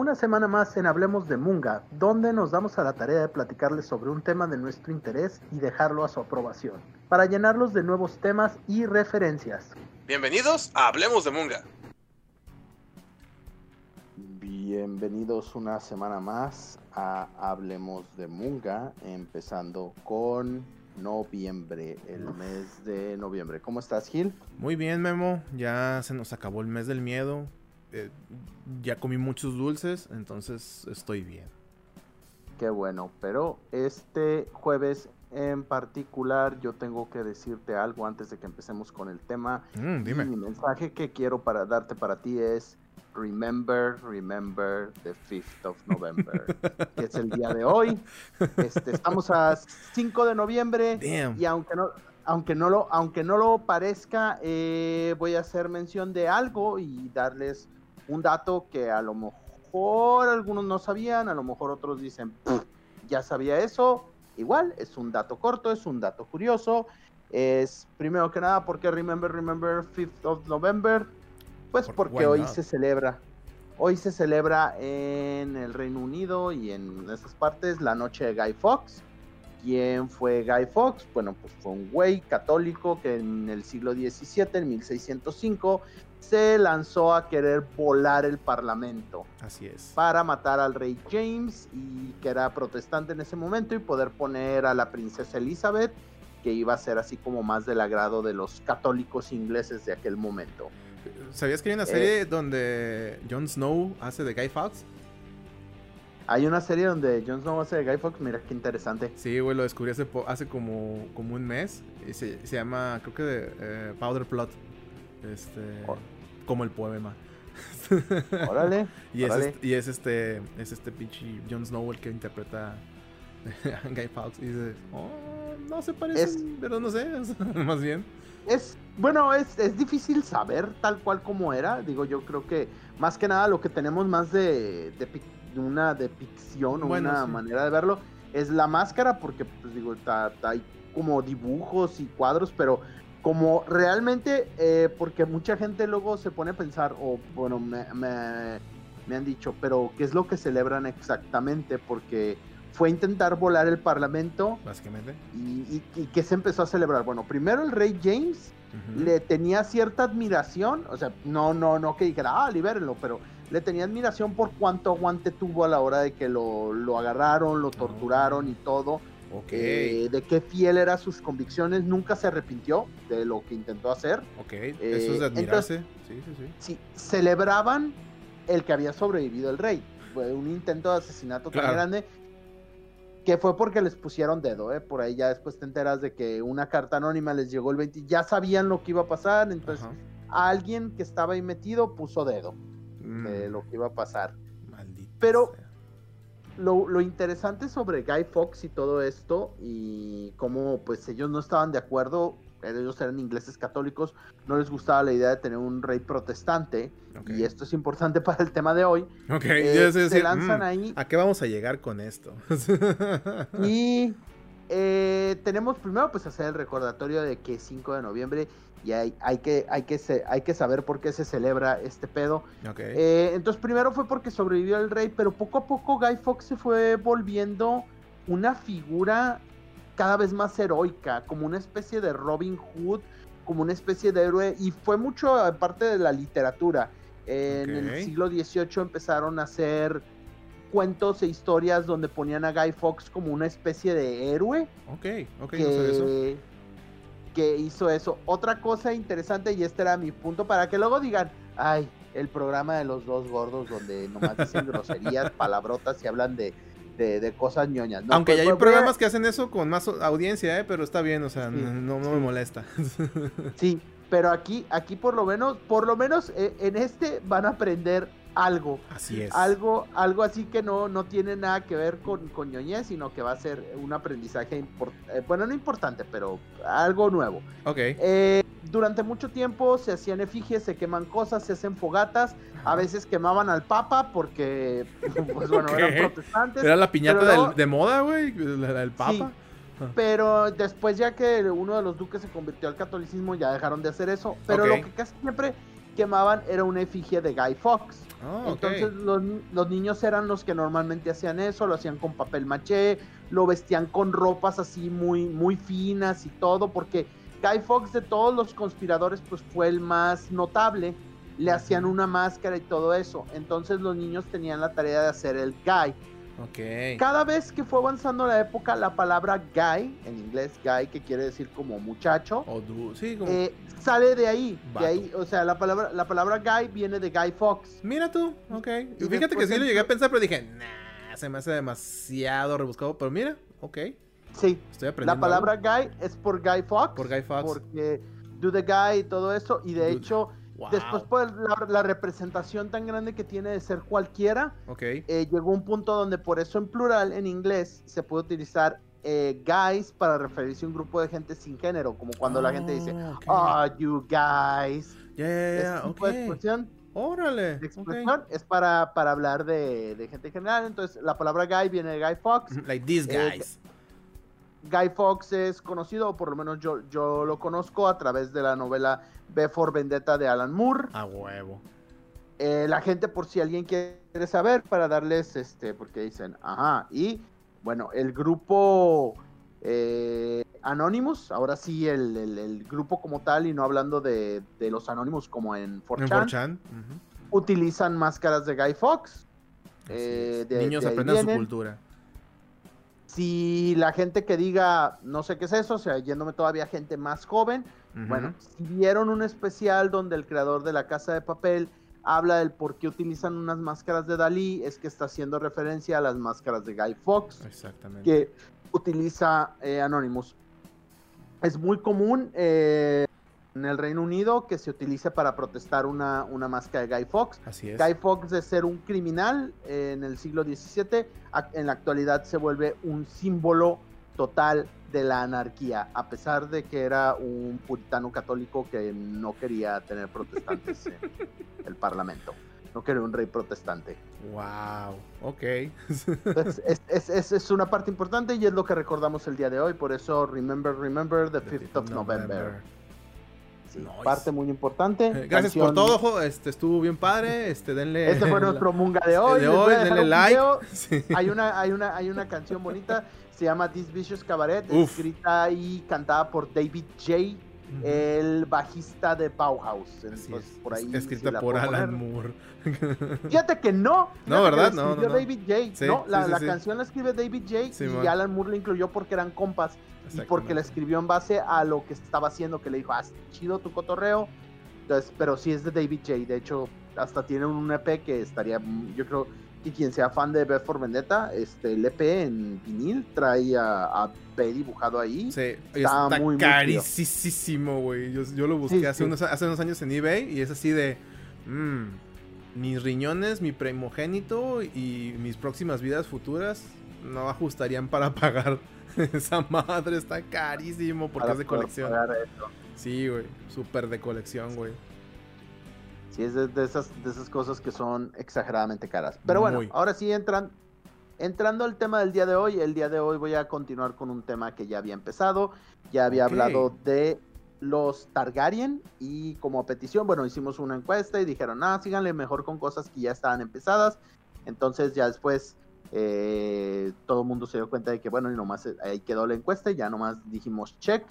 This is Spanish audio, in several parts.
una semana más en Hablemos de Munga, donde nos damos a la tarea de platicarles sobre un tema de nuestro interés y dejarlo a su aprobación, para llenarlos de nuevos temas y referencias. Bienvenidos a Hablemos de Munga. Bienvenidos una semana más a Hablemos de Munga, empezando con noviembre, el mes de noviembre. ¿Cómo estás, Gil? Muy bien, Memo. Ya se nos acabó el mes del miedo. Eh, ya comí muchos dulces, entonces estoy bien. Qué bueno, pero este jueves en particular yo tengo que decirte algo antes de que empecemos con el tema. Mm, dime. mi mensaje que quiero para darte para ti es Remember, remember the 5th of November, que es el día de hoy. Este, estamos a 5 de noviembre y aunque no, aunque no lo, aunque no lo parezca, eh, voy a hacer mención de algo y darles un dato que a lo mejor algunos no sabían, a lo mejor otros dicen, ya sabía eso. Igual, es un dato corto, es un dato curioso. Es primero que nada, porque Remember, Remember 5th of November? Pues porque hoy se celebra. Hoy se celebra en el Reino Unido y en esas partes la noche de Guy Fawkes. ¿Quién fue Guy Fawkes? Bueno, pues fue un güey católico que en el siglo XVII, en 1605, se lanzó a querer volar el parlamento. Así es. Para matar al rey James, y que era protestante en ese momento, y poder poner a la princesa Elizabeth, que iba a ser así como más del agrado de los católicos ingleses de aquel momento. ¿Sabías que hay una serie eh. donde Jon Snow hace de Guy Fawkes? Hay una serie donde Jon Snow hace de Guy Fawkes, mira qué interesante. Sí, güey, lo descubrí hace, hace como, como un mes. Y se, llama, creo que de, eh, Powder Plot. Este, como el poema. Órale. y, Es este, y es este, es este pinche Jon Snow el que interpreta a Guy Fawkes. Y dice, oh, no se parece, pero no sé, más bien. Es, bueno, es, es difícil saber tal cual como era. Digo, yo creo que más que nada lo que tenemos más de, de, una depicción o una manera de verlo es la máscara, porque, pues digo, hay como dibujos y cuadros, pero como realmente, eh, porque mucha gente luego se pone a pensar, o bueno, me, me, han dicho, pero ¿qué es lo que celebran exactamente? Porque fue intentar volar el parlamento. Básicamente. Y, y, que se empezó a celebrar. Bueno, primero el rey James le tenía cierta admiración, o sea, no, no, no que dijera, ah, libérenlo, pero le tenía admiración por cuánto aguante tuvo a la hora de que lo, lo agarraron, lo torturaron y todo. Okay. Eh, de qué fiel eran sus convicciones, nunca se arrepintió de lo que intentó hacer. Ok, eso es de eh, admirarse. sí, sí, sí. Sí, celebraban el que había sobrevivido el rey. Fue un intento de asesinato tan grande que fue porque les pusieron dedo, ¿eh? Por ahí ya después te enteras de que una carta anónima les llegó el 20, ya sabían lo que iba a pasar, entonces alguien que estaba ahí metido puso dedo de mm. lo que iba a pasar. Maldito Pero lo, interesante sobre Guy Fox y todo esto, y cómo pues ellos no estaban de acuerdo, ellos eran ingleses católicos, no les gustaba la idea de tener un rey protestante, y esto es importante para el tema de hoy. Ok, eh, se lanzan mm, ahí. ¿A qué vamos a llegar con esto? y eh, tenemos primero pues hacer el recordatorio de que 5 de noviembre y hay, hay, que, hay, que hay que saber por qué se celebra este pedo. Eh, entonces primero fue porque sobrevivió el rey, pero poco a poco Guy Fawkes se fue volviendo una figura cada vez más heroica, como una especie de Robin Hood, como una especie de héroe, y fue mucho aparte de la literatura. En el siglo XVIII empezaron a hacer cuentos e historias donde ponían a Guy Fawkes como una especie de héroe. Ok, ok, no sé eso que hizo eso. Otra cosa interesante, y este era mi punto, para que luego digan, ay, el programa de los dos gordos donde nomás dicen groserías, palabrotas y hablan de, de, cosas ñoñas. Aunque ya hay programas que hacen eso con más audiencia, ¿eh? pero está bien, o sea, no, no, me molesta. sí, pero aquí, aquí por lo menos, por lo menos eh, en este van a aprender algo. Así es. Algo, algo así que no, no tiene nada que ver con, con ñoñez, sino que va a ser un aprendizaje, eh, bueno, no importante, pero algo nuevo. Ok. Eh, durante mucho tiempo se hacían efigies, se queman cosas, se hacen fogatas, a veces quemaban al papa porque, pues bueno, eran protestantes. Era la piñata de moda, güey, la del papa. Pero después ya que uno de los duques se convirtió al catolicismo ya dejaron de hacer eso. Pero lo que casi siempre quemaban era una efigie de Guy Fox. Oh, ok. Entonces los, los niños eran los que normalmente hacían eso, lo hacían con papel maché, lo vestían con ropas así muy, muy finas y todo, porque Guy Fox de todos los conspiradores pues fue el más notable, le hacían una máscara y todo eso, entonces los niños tenían la tarea de hacer el Guy. Ok. Cada vez que fue avanzando la época, la palabra Guy, en inglés Guy, que quiere decir como muchacho, sí, como... eh, sale de ahí, de ahí, o sea, la palabra, la palabra Guy viene de Guy Fox. Mira tú, ok. Y Y fíjate que sí lo llegué a pensar, pero dije, nah, se me hace demasiado rebuscado. Pero mira, ok. Sí, Estoy aprendiendo. La palabra algo. guy es por Guy Fox. Por Guy Fawkes. Porque do the guy y todo eso. Y de Dude. hecho, Wow. después por la, la representación tan grande que tiene de ser cualquiera, eh, llegó un punto donde por eso en plural, en inglés, se puede utilizar eh, guys para referirse a un grupo de gente sin género. Como cuando la gente dice, Oh, ok. oh, you guys. Tipo ok. de expresión, Órale. expresión es para, para hablar de, de gente en general. Entonces, la palabra guy viene de Guy Fox. Like these Eh, guys. Guy Fox es conocido, o por lo menos yo, yo lo conozco a través de la novela B for Vendetta de Alan Moore. A huevo. Eh, la gente, por si alguien quiere saber, para darles este, porque dicen, ajá, y bueno, el grupo eh, Anonymous, ahora sí, el, el- el grupo como tal, y no hablando de, de los Anonymous como en 4chan, En 4chan. ujú. utilizan máscaras de Guy Fox. Eh, de- Niños de aprendan su cultura. Si la gente que diga, no sé qué es eso, o sea, yéndome todavía gente más joven, Bueno, si vieron un especial donde el creador de la casa de papel habla del por qué utilizan unas máscaras de Dalí, es que está haciendo referencia a las máscaras de Guy Fox Exactamente. que utiliza eh, Anonymous. Es muy común eh, en el Reino Unido que se utilice para protestar una, una máscara de Guy Fox. Así es. Guy Fox de ser un criminal eh, en el siglo XVII, en la actualidad se vuelve un símbolo total de la anarquía, a pesar de que era un puritano católico que no quería tener protestantes en el parlamento, no quería un rey protestante. Wow. Ok. Es, es- es- es una parte importante y es lo que recordamos el día de hoy, por eso remember, remember the 5th of November. Sí, Nice. Parte muy importante. Eh, Gracias por canción- todo, jo. Este estuvo bien padre. Este, denle. Este fue nuestro munga de hoy. de Les voy hoy, denle like. Sí. hay una, hay una, hay una canción bonita, se llama This Vicious Cabaret, Uf. escrita y cantada por David J., el bajista de Bauhaus. Entonces, es. por ahí, Es- Escrita si la por Alan poner. Moore. Fíjate que no. No, fíjate ¿verdad? la No, escribió no, no. David J. Sí, no, la, sí, sí, la sí. canción la escribe David J. Sí, y man. Alan Moore la incluyó porque eran compas. Y porque la escribió en base a lo que estaba haciendo, que le dijo, ah, chido tu cotorreo. Entonces, pero sí es de David J. De hecho, hasta tiene un EP que estaría, yo creo que quien sea fan de B for Vendetta, este, el EP en vinil trae a, a dibujado ahí. Sí, Está está, muy, carísimo, güey. Yo, yo lo busqué Sí, hace, sí. Unos, hace unos años en eBay y es así de... mm, mis riñones, mi primogénito y mis próximas vidas futuras no ajustarían para pagar esa madre. Está carísimo porque para es de colección. Sí, güey. Súper de colección, güey. Sí, es de, de esas, de esas cosas que son exageradamente caras. Pero bueno, Muy. ahora sí entran, entrando al tema del día de hoy, el día de hoy voy a continuar con un tema que ya había empezado, ya había hablado de los Targaryen y como petición, bueno, hicimos una encuesta y dijeron, ah, síganle mejor con cosas que ya estaban empezadas. Entonces ya después eh, todo el mundo se dio cuenta de que, bueno, y nomás eh, ahí quedó la encuesta y ya nomás dijimos check.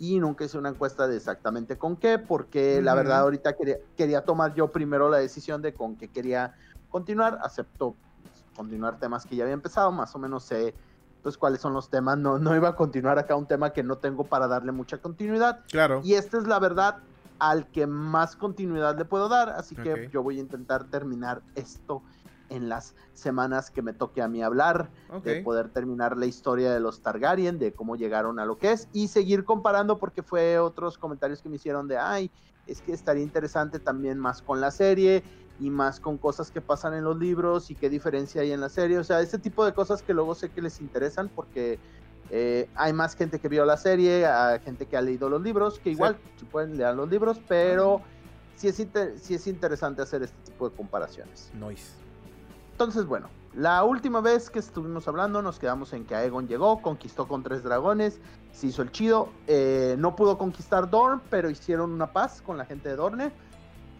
Y nunca hice una encuesta de exactamente con qué, porque la verdad ahorita quería, quería tomar yo primero la decisión de con qué quería continuar. Acepto pues, continuar temas que ya había empezado, más o menos sé pues cuáles son los temas. No, no iba a continuar acá un tema que no tengo para darle mucha continuidad. Claro. Y esta es la verdad al que más continuidad le puedo dar, así que yo voy a intentar terminar esto en las semanas que me toque a mí hablar, de poder terminar la historia de los Targaryen, de cómo llegaron a lo que es, y seguir comparando porque fue otros comentarios que me hicieron de, ay, es que estaría interesante también más con la serie y más con cosas que pasan en los libros y qué diferencia hay en la serie, o sea, este tipo de cosas que luego sé que les interesan porque eh, hay más gente que vio la serie, hay gente que ha leído los libros, que igual si pueden leer los libros, pero sí es, inter- sí es interesante hacer este tipo de comparaciones. Noise. Entonces, bueno, la última vez que estuvimos hablando nos quedamos en que Aegon llegó, conquistó con tres dragones, se hizo el chido, eh, no pudo conquistar Dorne, pero hicieron una paz con la gente de Dorne.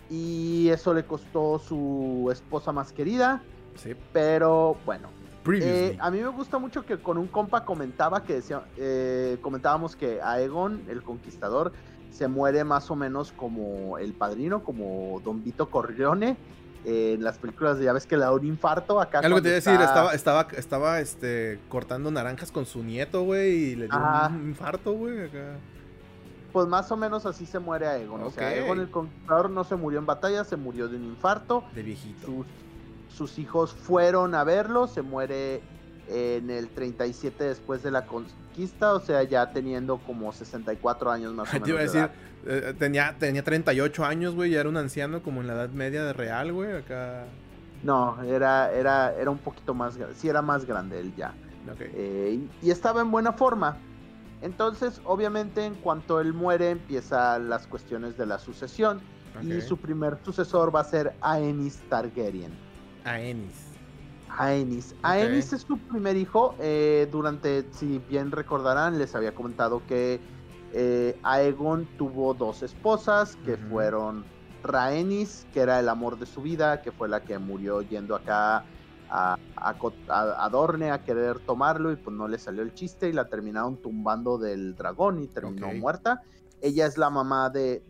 y eso le costó su esposa más querida. Sí. Pero bueno, eh, a mí me gusta mucho que con un compa comentaba que decía, eh, comentábamos que Aegon, el conquistador, se muere más o menos como el padrino, como Don Vito Corleone. Eh, en las películas de ya ves que le da un infarto acá. Algo te iba a decir, estaba, estaba, estaba este, cortando naranjas con su nieto, güey, y le dio Ajá. un infarto, güey, acá. Pues más o menos así se muere Aegon. O sea. Aegon el conquistador no se murió en batalla, se murió de un infarto. De viejito. Sus, sus hijos fueron a verlo, se muere en el 37 después de la conquista, o sea, ya teniendo como 64 años más o menos. Te iba a de decir, edad. eh, tenía, tenía 38 años, güey, ya era un anciano como en la edad media de real, güey, acá. No, era, era, era un poquito más sí era más grande él ya. Eh, y, estaba en buena forma. Entonces, obviamente, en cuanto él muere, empiezan las cuestiones de la sucesión. Y su primer sucesor va a ser Aenys Targaryen. Aenis. Aenys. Aenys es su primer hijo. eh, durante, si bien recordarán, les había comentado que eh, Aegon tuvo dos esposas, que fueron Rhaenys, que era el amor de su vida, que fue la que murió yendo acá a, a, a- Dorne a querer tomarlo y pues no le salió el chiste y la terminaron tumbando del dragón y terminó muerta. Ella es la mamá de.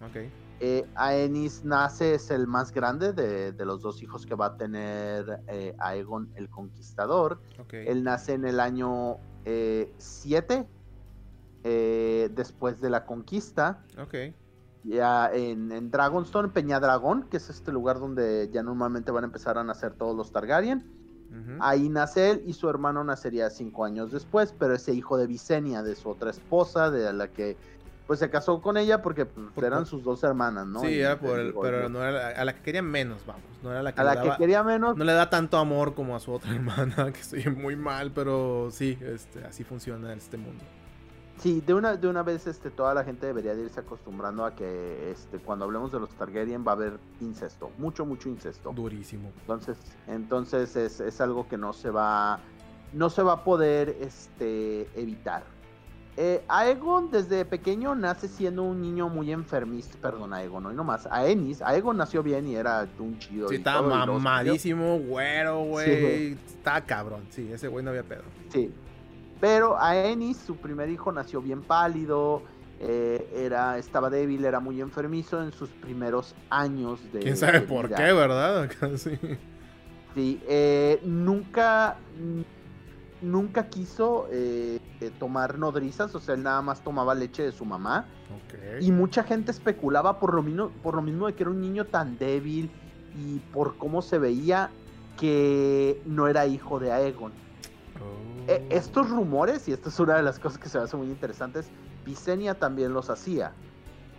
Ok. Eh, Aenys nace, es el más grande de, de los dos hijos que va a tener eh, Aegon el Conquistador. Él nace en el año 7, después de la conquista, Ok. ya en, en Dragonstone, Peñadragón, que es este lugar donde ya normalmente van a empezar a nacer todos los Targaryen. Ahí nace él y su hermano nacería cinco años después, pero ese hijo de Visenya, de su otra esposa, de la que pues se casó con ella porque pues, Por- eran sus dos hermanas, ¿no? sí, Y era por el, pero no era la- a la que quería menos, vamos. No era la que a la que quería menos, No le da tanto amor como a su otra hermana, que estoy muy mal, pero sí, este, así funciona este mundo. Sí, de una, de una vez este, toda la gente debería de irse acostumbrando a que este, cuando hablemos de los Targaryen va a haber incesto, mucho, mucho incesto. Durísimo. Entonces, entonces es, es algo que no se va, no se va a poder este, evitar. Eh, Aegon desde pequeño nace siendo un niño muy enfermizo, perdón, Aegon, no nomás, Aenys, Aegon nació bien y era un chido. Sí, estaba mamadísimo, güero, Sí, güey. güey. Estaba cabrón, sí, ese güey no había pedo. Sí. Pero Aenys, su primer hijo, nació bien pálido, eh, era, estaba débil, era muy enfermizo en sus primeros años de ¿Quién sabe de por vida. qué, verdad? Sí. Sí, eh, nunca, nunca quiso eh, eh, tomar nodrizas, o sea, él nada más tomaba leche de su mamá. Ok. Y mucha gente especulaba por lo mismo, por lo mismo de que era un niño tan débil y por cómo se veía que no era hijo de Aegon. Oh. Eh, estos rumores, y esta es una de las cosas que se me hace muy interesantes, Visenya también los hacía.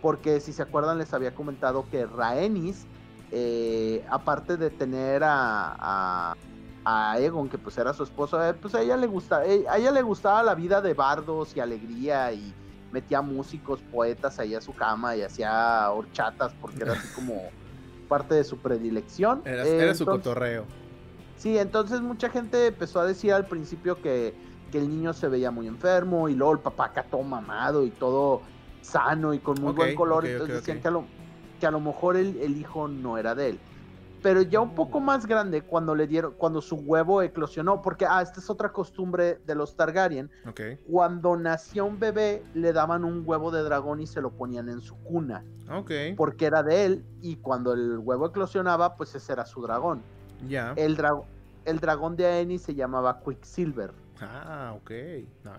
Porque si se acuerdan, les había comentado que Rhaenys, eh, aparte de tener a, a, a Aegon, que pues era su esposo, eh, pues a ella le gusta, eh, a ella le gustaba la vida de bardos y alegría y metía músicos, poetas ahí a su cama y hacía horchatas porque era así como parte de su predilección. Era, Eh, era su entonces- cotorreo. Sí, entonces mucha gente empezó a decir al principio que, que el niño se veía muy enfermo y luego el papá acá todo mamado y todo sano y con muy buen color. entonces decían. Que, a lo, que a lo mejor el, el hijo no era de él. Pero ya un poco más grande, cuando le dieron, cuando su huevo eclosionó, porque ah, esta es otra costumbre de los Targaryen, Ok. cuando nacía un bebé le daban un huevo de dragón y se lo ponían en su cuna, Ok. porque era de él y cuando el huevo eclosionaba, pues ese era su dragón. Ya. El, dra- el dragón de Aenys se llamaba Quicksilver. Ah, ok.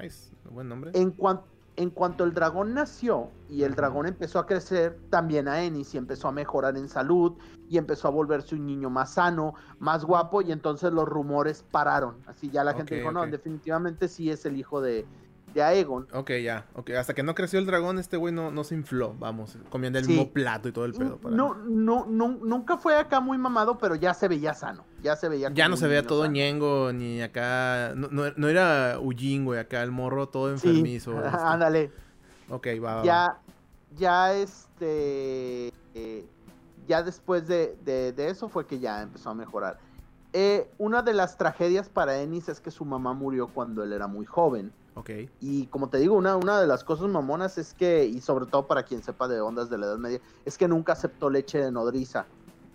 Nice. Buen nombre. En, cuan- en cuanto el dragón nació y el dragón empezó a crecer, también Aenys y empezó a mejorar en salud y empezó a volverse un niño más sano, más guapo y entonces los rumores pararon. Así ya la gente dijo, no, definitivamente sí es el hijo de, de Aegon. Ok, ya. Ok, hasta que no creció el dragón, este güey no, no se infló. Vamos, comiendo el Sí. mismo plato y todo el pedo. para- No, no, no, nunca fue acá muy mamado, pero ya se veía sano. Ya se veía Ya no se veía todo sano. ñengo, ni acá. No, no, no era Ullín, güey. Acá el morro todo Sí, enfermizo. este. ándale. Ok, va, va, va. ya, ya este, eh, ya después de, de- de eso fue que ya empezó a mejorar. Eh, una de las tragedias para Ennis es que su mamá murió cuando él era muy joven. Ok. Y como te digo, una, una de las cosas mamonas es que, y sobre todo para quien sepa de ondas de la Edad Media, es que nunca aceptó leche de nodriza.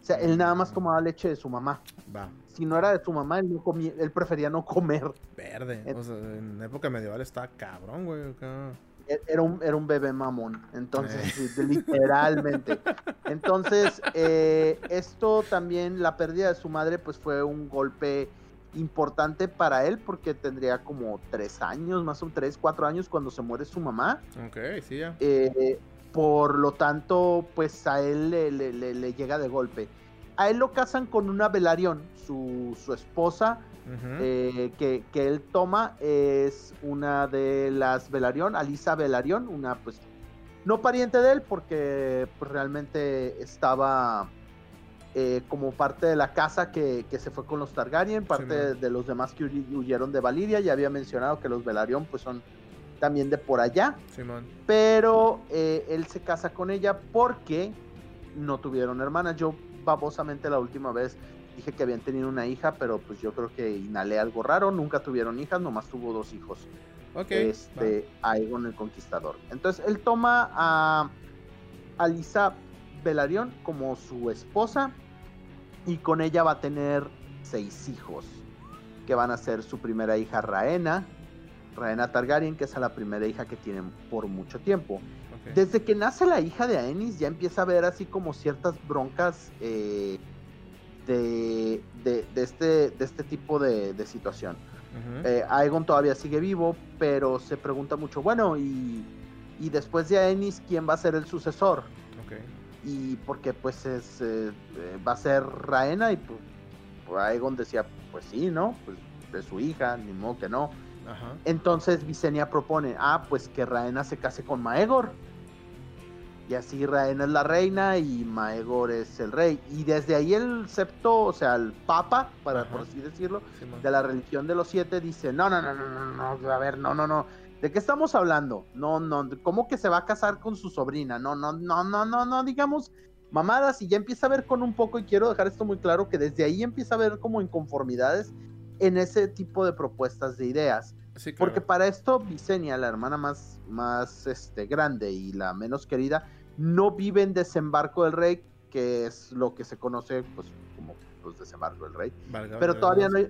O sea, él nada más tomaba leche de su mamá. Va. Si no era de su mamá, él, no comía, él prefería no comer. Verde. Et- O sea, en época medieval está cabrón, güey. acá. E- Era un, era un bebé mamón, entonces, Eh. literalmente. Entonces, eh, esto también, la pérdida de su madre, pues fue un golpe importante para él, porque tendría como tres años, más o menos tres, cuatro años cuando se muere su mamá. Ok, sí, ya. Eh, por lo tanto, pues a él le, le- le- le llega de golpe. A él lo casan con una Velarión, su, su esposa, eh, que, que él toma es una de las Velarión, Alisa Velarión, una pues no pariente de él porque pues, realmente estaba eh, como parte de la casa que, que se fue con los Targaryen, parte de, los demás que huy- huyeron de Valiria, ya había mencionado que los Velarión pues son también de por allá, Simón. pero eh, él se casa con ella porque no tuvieron hermanas. Yo babosamente la última vez dije que habían tenido una hija, pero pues yo creo que inhalé algo raro, nunca tuvieron hijas, nomás tuvo dos hijos. Ok. este, Aegon el Conquistador. Entonces él toma a Alisa Velaryon como su esposa y con ella va a tener seis hijos, que van a ser su primera hija Raena, Raena Targaryen, que es la primera hija que tienen por mucho tiempo. Desde que nace la hija de Aenys ya empieza a ver así como ciertas broncas eh, de, de, de este, de este tipo de, de situación. Eh, Aegon todavía sigue vivo, pero se pregunta mucho, bueno, y, y después de Aenys, ¿quién va a ser el sucesor? Y porque pues es, eh, eh, va a ser Raena y pues, Aegon decía, pues sí, ¿no? Pues de su hija, ni modo que no. Ajá. Entonces Visenya propone, ah, pues que Raena se case con Maegor. Y así Raena es la reina y Maegor es el rey. Y desde ahí el septo, o sea, el papa, para Ajá. por así decirlo, de la religión de los siete dice, no, no, no, no, no, no, a ver, no, no, no. ¿De qué estamos hablando? No, no, ¿cómo que se va a casar con su sobrina? No, no, no, no, no, no, digamos mamadas y ya empieza a ver con un poco, y quiero dejar esto muy claro, que desde ahí empieza a ver como inconformidades en ese tipo de propuestas de ideas. Sí, claro. Porque para esto Visenya, la hermana más, más este, grande y la menos querida, no vive en desembarco del rey, que es lo que se conoce pues, como pues, desembarco del rey. Valga- Pero todavía no hay,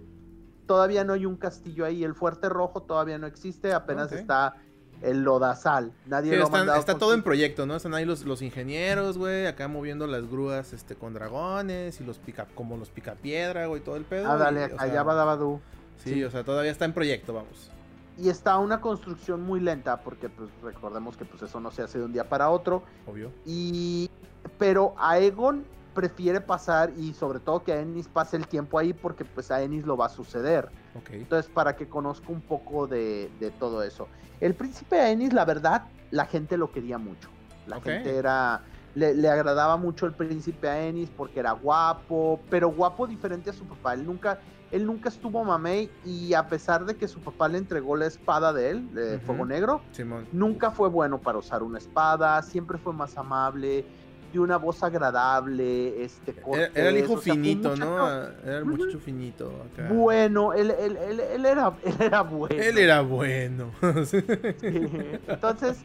todavía no hay un castillo ahí. El fuerte rojo todavía no existe, apenas está el lodazal. Nadie Sí, lo están- está todo en proyecto, ¿no? Están ahí los, los ingenieros, güey, acá moviendo las grúas este, con dragones y los pica, como los picapiedra, güey, todo el pedo. Ah, dale, y, sea, ya va Dabadú. Sí, sí. o sea, todavía está en proyecto, vamos. Y está una construcción muy lenta, porque pues recordemos que pues eso no se hace de un día para otro. Obvio. Y pero Aegon prefiere pasar y sobre todo que Aenys pase el tiempo ahí porque pues a Aenys lo va a suceder. Entonces para que conozca un poco de, de todo eso. El príncipe Aenys, la verdad, la gente lo quería mucho. La gente era le, le agradaba mucho el príncipe Aenys porque era guapo, pero guapo diferente a su papá. Él nunca él nunca estuvo mamey y a pesar de que su papá le entregó la espada de él, de. Fuego Negro, Simón. nunca fue bueno para usar una espada, siempre fue más amable, de una voz agradable, este Era, cortés, era el hijo o sea, finito, ¿no? Era el muchacho finito acá. Bueno, él, él- él- él era, él era bueno. Él era bueno. Sí. Entonces,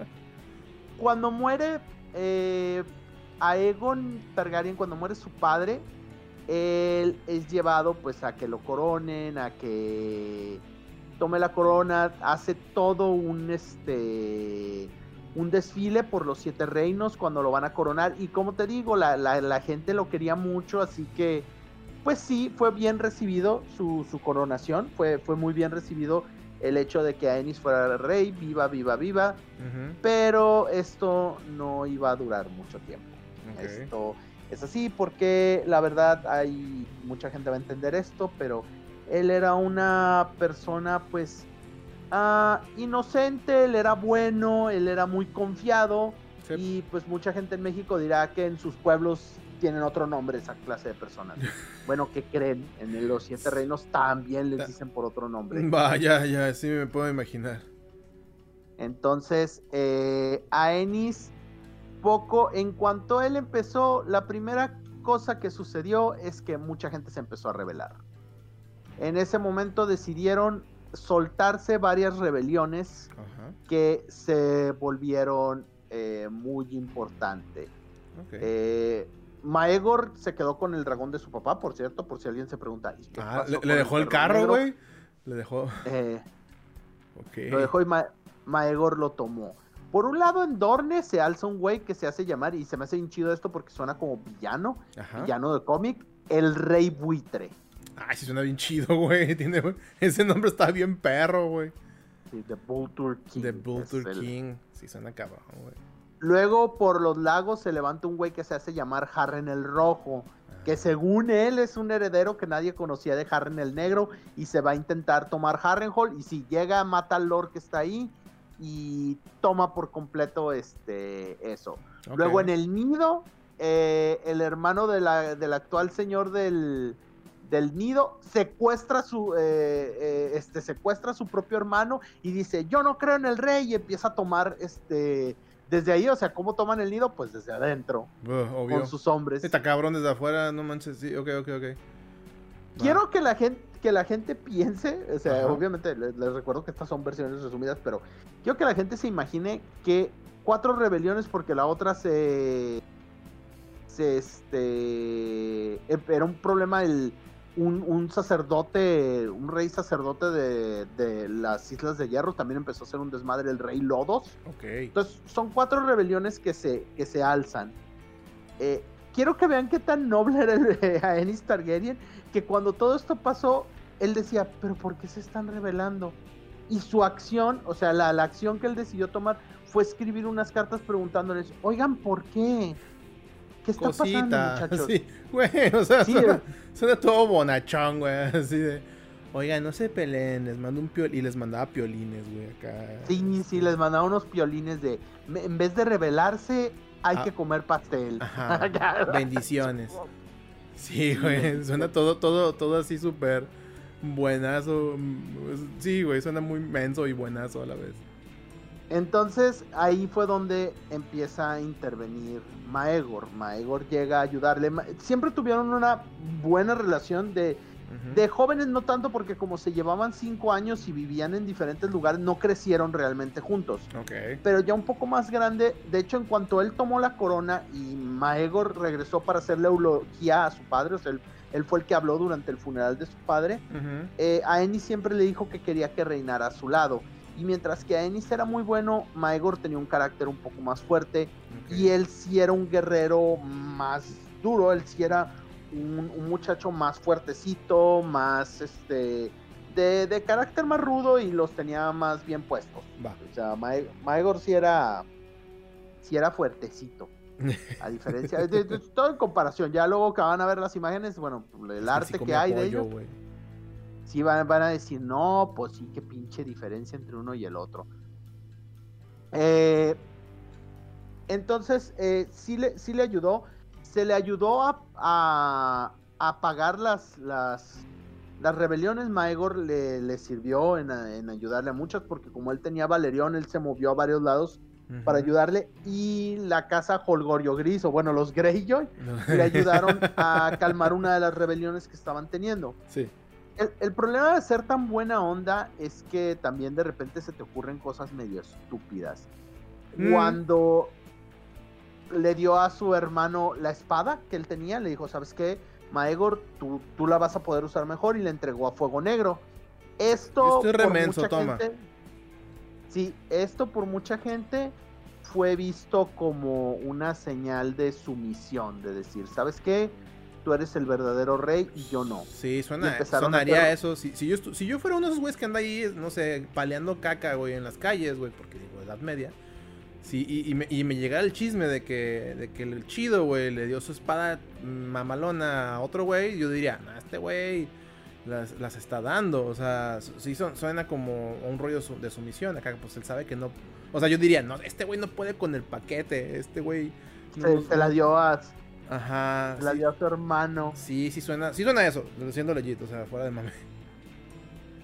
cuando muere eh, Aegon Targaryen, cuando muere su padre, él es llevado pues a que lo coronen, a que tome la corona, hace todo un este un desfile por los siete reinos cuando lo van a coronar. Y como te digo, la, la- la gente lo quería mucho, así que pues sí, fue bien recibido su, su coronación, fue, fue muy bien recibido el hecho de que Aenys fuera rey, viva, viva, viva, pero esto no iba a durar mucho tiempo. Esto es así porque la verdad hay mucha gente va a entender esto, pero él era una persona pues ah, inocente, él era bueno, él era muy confiado Sí. y pues mucha gente en México dirá que en sus pueblos tienen otro nombre esa clase de personas. bueno, que creen? En los siete reinos también les dicen por otro nombre. Vaya, ya, sí me puedo imaginar. Entonces, eh, Aenys, poco, en cuanto él empezó, la primera cosa que sucedió es que mucha gente se empezó a rebelar. En ese momento decidieron soltarse varias rebeliones Ajá. que se volvieron eh, muy importantes. Ok. Eh, Maegor se quedó con el dragón de su papá, por cierto, por si alguien se pregunta. ¿y qué ah, pasó le, dejó el carro, güey. Le dejó. Eh, Ok. Lo dejó y Ma- Maegor lo tomó. Por un lado, en Dorne se alza un güey que se hace llamar, y se me hace bien chido esto porque suena como villano, Ajá. villano de cómic, el Rey Buitre. Ay, sí suena bien chido, güey. Tiene... Ese nombre está bien perro, güey. Sí, The Vulture King. The Vulture el- King. Sí suena cabrón, güey. Luego, por los lagos se levanta un güey que se hace llamar Harren el Rojo, que según él es un heredero que nadie conocía de Harren el Negro y se va a intentar tomar Harrenhal y si llega mata al Lord que está ahí y toma por completo este eso. Luego en el nido, eh, el hermano de la- del actual señor del, del nido secuestra su eh, eh, este secuestra a su propio hermano y dice yo no creo en el rey y empieza a tomar este desde ahí, o sea, ¿cómo toman el nido? Pues desde adentro, Uh, con sus hombres. Está cabrón desde afuera, no manches. Sí, ok, ok, ok. Quiero que la gente que la gente piense, o sea, Ajá. obviamente les, les recuerdo que estas son versiones resumidas, pero quiero que la gente se imagine que cuatro rebeliones porque la otra se se este eh, era un problema el un, un sacerdote, un rey sacerdote de, de las Islas de Hierro también empezó a ser un desmadre el rey Lodos. Ok. Entonces, son cuatro rebeliones que se, que se alzan. Eh, quiero que vean qué tan noble era el, Aenys Targaryen, que cuando todo esto pasó, él decía, pero ¿por qué se están rebelando? Y su acción, o sea, la, la acción que él decidió tomar fue escribir unas cartas preguntándoles, oigan, ¿por qué? ¿Qué está pasando, Cosita. muchachos? Sí, güey, o sea, Sí, suena, suena todo bonachón, güey. Así de. Oigan, no se peleen, les mando un piol y les mandaba piolines, güey, acá. Sí, sí, les mandaba unos piolines de, "Me- en vez de rebelarse, hay Ah. que comer pastel. Ajá. Bendiciones. Sí, güey, suena todo, todo, todo así súper buenazo. mm, Sí, güey, suena muy menso y buenazo a la vez. Entonces ahí fue donde empieza a intervenir Maegor. Maegor llega a ayudarle. Siempre tuvieron una buena relación de, de jóvenes, no tanto porque como se llevaban cinco años y vivían en diferentes lugares, no crecieron realmente juntos. Pero ya un poco más grande, de hecho en cuanto él tomó la corona y Maegor regresó para hacerle eulogía a su padre, o sea, él, él fue el que habló durante el funeral de su padre, eh, Aenys siempre le dijo que quería que reinara a su lado. Y mientras que Aenys era muy bueno, Maegor tenía un carácter un poco más fuerte y él sí era un guerrero más duro, él sí era un, un muchacho más fuertecito, más este de, de carácter más rudo y los tenía más bien puestos. Va. O sea, Mae- Maegor sí era sí era fuertecito. A diferencia de, de- de- todo en comparación, ya luego que van a ver las imágenes, bueno, el arte que hay de ellos. Sí van, van a decir, no, pues sí, qué pinche diferencia entre uno y el otro. Eh, entonces, eh, sí, le, sí le ayudó. Se le ayudó a, a, a apagar las, las, las rebeliones. Maegor le, le sirvió en, en ayudarle a muchas, porque como él tenía Valerión, él se movió a varios lados para ayudarle. Y la casa Holgorio Gris, o bueno, los Greyjoy, le ayudaron a calmar una de las rebeliones que estaban teniendo. Sí. El, el problema de ser tan buena onda es que también de repente se te ocurren cosas medio estúpidas. Mm. Cuando le dio a su hermano la espada que él tenía, le dijo, ¿sabes qué? Maegor, tú, tú la vas a poder usar mejor y le entregó a Fuego Negro. Esto estoy por remenso, mucha toma. gente... Sí, esto por mucha gente fue visto como una señal de sumisión, de decir, ¿sabes qué? Tú eres el verdadero rey y yo no. Sí, suena, a sonaría eso. Si, si, yo estu- si yo fuera uno de esos güeyes que anda ahí, no sé, paleando caca, güey, en las calles, güey, porque digo, Edad Media. Sí, y, y me, y me llegara el chisme de que, de que el chido, güey, le dio su espada mamalona a otro güey, yo diría, no, este güey las, las está dando. O sea, sí son, suena como un rollo de sumisión. Acá, pues él sabe que no. O sea, yo diría, no, este güey no puede con el paquete. Este güey. no- Se, se la dio a, Ajá. la sí. dio a su hermano. Sí, sí suena, sí suena eso, siendo legit, o sea, fuera de mame.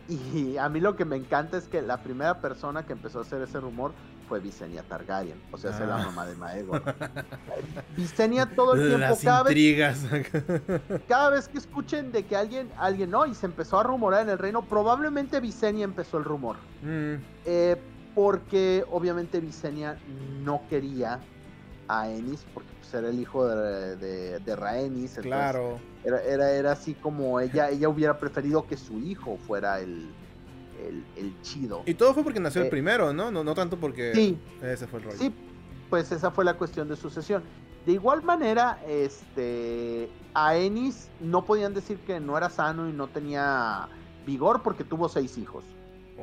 Y a mí lo que me encanta es que la primera persona que empezó a hacer ese rumor fue Visenya Targaryen. O sea, es la Ah. mamá de Maegor. Visenya todo el tiempo, Las cada vez, intrigas. cada vez que escuchen de que alguien, alguien no, y se empezó a rumorar en el reino, probablemente Visenya empezó el rumor. Mm, Eh, porque obviamente Visenya no quería a Ennis, porque pues, era el hijo de, de, de Rhaenys. claro. Era, era, era así como ella, ella hubiera preferido que su hijo fuera el, el, el chido. Y todo fue porque nació el Eh, primero, ¿no? ¿no? No tanto porque Sí, ese fue el rollo. sí, pues esa fue la cuestión de sucesión. De igual manera, este, a Ennis no podían decir que no era sano y no tenía vigor porque tuvo seis hijos.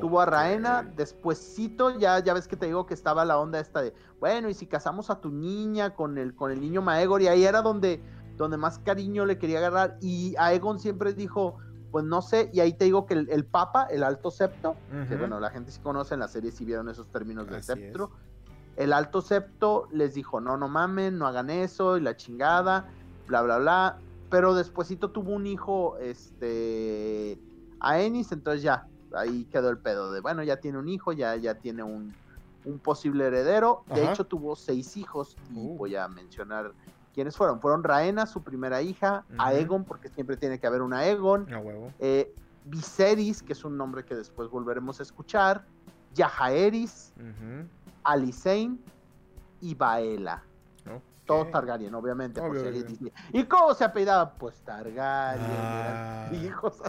Tuvo a. Raena, despuéscito, ya, ya ves que te digo que estaba la onda esta de, bueno, y si casamos a tu niña con el, con el niño Maegor, y ahí era donde, donde más cariño le quería agarrar, y Aegon siempre dijo, pues no sé, y ahí te digo que el, el Papa, el Alto Septo, que bueno, la gente sí conoce en la serie, si vieron esos términos del es. Septro, el Alto Septo les dijo, no, no mamen, no hagan eso, y la chingada, bla, bla, bla, pero despuésito tuvo un hijo, este, a Ennis, entonces ya, ahí quedó el pedo de, bueno, ya tiene un hijo, ya, ya tiene un, un posible heredero. De Ajá. hecho, tuvo seis hijos y Uh. voy a mencionar quiénes fueron. Fueron Raena, su primera hija. Aegon, porque siempre tiene que haber una Aegon, huevo. eh, Viserys, que es un nombre que después volveremos a escuchar, Yajaeris, Ujú. Alisain y Baela. Todos Targaryen, obviamente. Obvio, obvio. dice, ¿Y cómo se apellidaba? Pues Targaryen. Ah. hijos.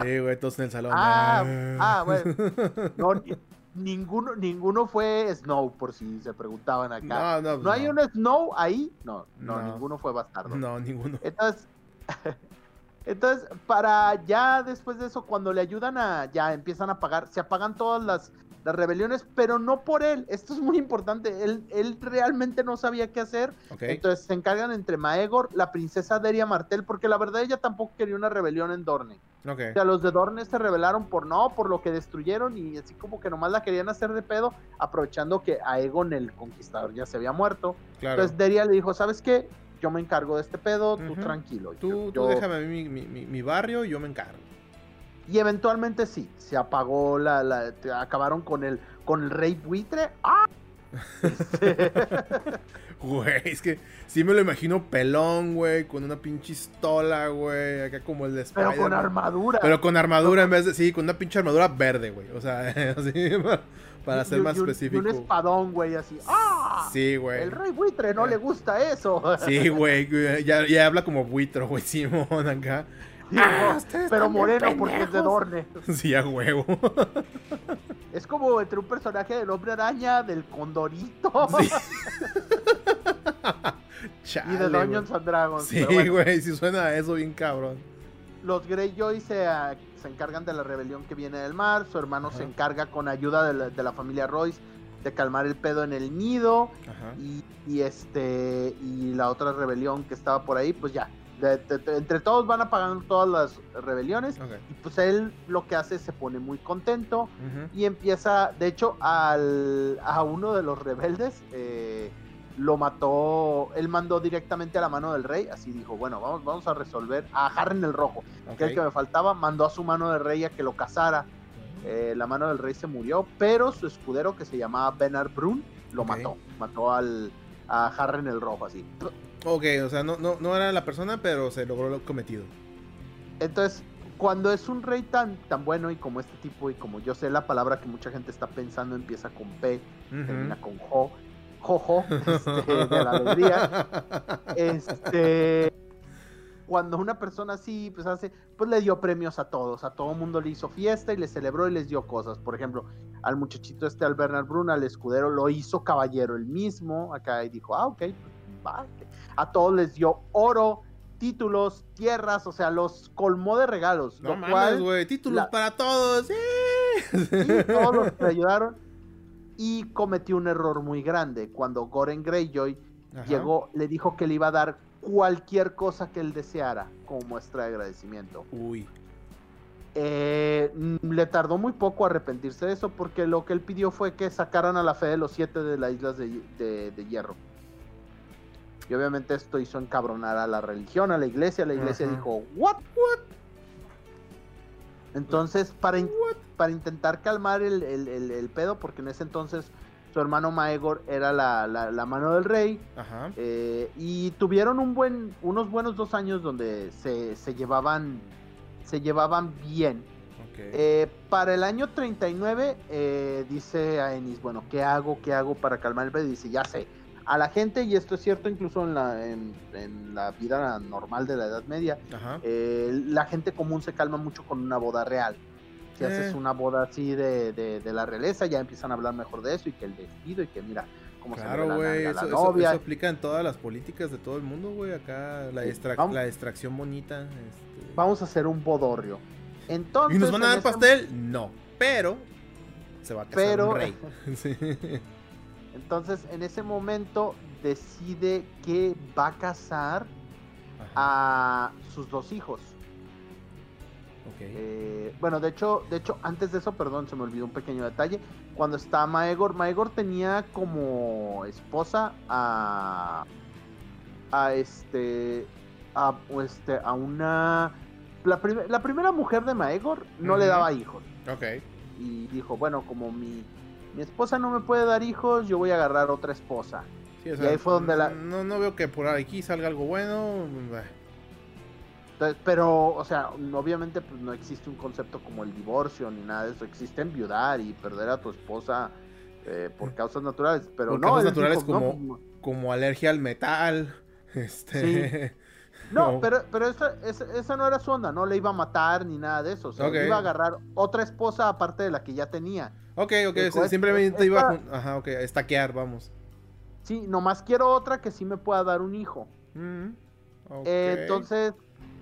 Sí, güey, todos en el salón. Ah, ah, bueno. No, ni- ninguno, ninguno fue Snow, por si se preguntaban acá. No, no, ¿No hay un Snow ahí? No, no, No. ninguno fue bastardo. No, ninguno. Entonces, entonces, para ya después de eso, cuando le ayudan a, ya empiezan a pagar, se apagan todas las, las rebeliones, pero no por él. Esto es muy importante. Él, él realmente no sabía qué hacer. Entonces se encargan entre Maegor, la princesa Deria Martel, porque la verdad ella tampoco quería una rebelión en Dorne. Ok. O sea, los de Dorne se rebelaron por no, por lo que destruyeron y así como que nomás la querían hacer de pedo, aprovechando que Aegon el conquistador ya se había muerto. Claro. Entonces Deria le dijo, ¿sabes qué? Yo me encargo de este pedo, tú tranquilo. Tú, Yo- tú yo- déjame a mí mi- mi- mi barrio y yo me encargo. Y eventualmente sí, se apagó la, la- acabaron con el, con el rey buitre. ¡Ah! Güey, es que sí me lo imagino pelón, güey, con una pinche pistola, güey, acá como el de pero con armadura. Pero con armadura en vez de, sí, con una pinche armadura verde, güey. O sea, así, para, ser y- más y un- específico. Y un espadón, güey, así. ¡Ah! Sí, güey. El rey buitre no le gusta eso. Sí, güey, güey, ya, ya habla como buitro, güey, Simón, acá. Ah, pero moreno porque es de. Dorne. Sí, a huevo. Es como entre un personaje del hombre araña, del condorito Sí. y de. Dungeons and Dragons. Sí, bueno, güey, sí suena a eso bien cabrón. los Greyjoy se, ah, se encargan de la rebelión que viene del mar. Su hermano se encarga con ayuda de la, de la familia Royce de calmar el pedo en el nido. Ajá. Y, y este y la otra rebelión que estaba por ahí, pues ya. De- de- de- entre todos van apagando todas las rebeliones. Y pues él lo que hace es se pone muy contento. Y empieza, de hecho, al, a uno de los rebeldes eh, lo mató, él mandó directamente a la mano del rey, así dijo, bueno, vamos, vamos a resolver, a Harren el Rojo, que es el que me faltaba, mandó a su mano del rey a que lo cazara, Eh, la mano del rey se murió, pero su escudero que se llamaba Benar Brun lo mató, mató al, a Harren el Rojo, así. Ok, o sea, no, no, no era la persona, pero se logró lo cometido. Entonces, cuando es un rey tan, tan bueno y como este tipo, y como yo sé la palabra que mucha gente está pensando empieza con P, termina con Jo, Jojo, este, de la alegría. Este, cuando una persona así, pues hace, pues le dio premios a todos, a todo mundo le hizo fiesta y le celebró y les dio cosas. Por ejemplo, al muchachito este, al Bernard Brun, al escudero, lo hizo caballero el mismo, acá y dijo, ah, ok, pues, va, ok". A todos les dio oro, títulos, tierras, o sea, los colmó de regalos. No lo mames, cual. Títulos la- para todos. ¡sí! y todos los que le ayudaron. Y cometió un error muy grande. Cuando Goren Greyjoy Ajá. llegó, le dijo que le iba a dar cualquier cosa que él deseara como muestra de agradecimiento. Uy. Eh, mm, le tardó muy poco arrepentirse de eso porque lo que él pidió fue que sacaran a la fe de los siete de las islas de, de- de hierro. Y obviamente esto hizo encabronar a la religión, a la iglesia. La iglesia dijo, ¿what? Entonces, para, in- para intentar calmar el, el- el- el pedo, porque en ese entonces su hermano Maegor era la, la, mano del rey. Ajá. Eh, y tuvieron un buen, unos buenos dos años donde se, se llevaban, se llevaban bien. Eh, para el año 39 eh, dice Aenis, bueno, ¿qué hago? ¿Qué hago para calmar el pedo? Dice, ya sé, a la gente, y esto es cierto incluso en la, en, la vida normal de la Edad Media, la gente común se calma mucho con una boda real si haces eh. una boda así de, de, la realeza, ya empiezan a hablar mejor de eso y que el vestido y que mira cómo se ve la, wey, eso, novia. Eso, aplica en todas las políticas de todo el mundo, güey. Acá la, la extracción bonita. Este... Vamos a hacer un bodorrio. Entonces, ¿Y nos van a dar pastel? No, pero se va a casar un rey. Entonces, en ese momento decide que va a casar a sus dos hijos. Eh, bueno, de hecho, de hecho, antes de eso, perdón, se me olvidó un pequeño detalle. Cuando está Maegor, Maegor tenía como esposa a. a este. a, este, a una. La, la primera mujer de Maegor no le daba hijos. Ok. Y dijo, bueno, como mi, mi esposa no me puede dar hijos, yo voy a agarrar otra esposa. y ahí fue donde la. No, no veo que por aquí salga algo bueno pero, o sea, obviamente pues, no existe un concepto como el divorcio ni nada de eso. Existe enviudar y perder a tu esposa eh, por mm. causas naturales. Pero por no. Causas naturales como, como alergia al metal. Este. No, pero, pero esa, esa, no era su onda, no le iba a matar ni nada de eso. O sea, iba a agarrar otra esposa aparte de la que ya tenía. Ok, ok, simplemente iba a, ajá, okay, a estaquear, vamos. Sí, nomás quiero otra que sí me pueda dar un hijo. Mm, eh, entonces,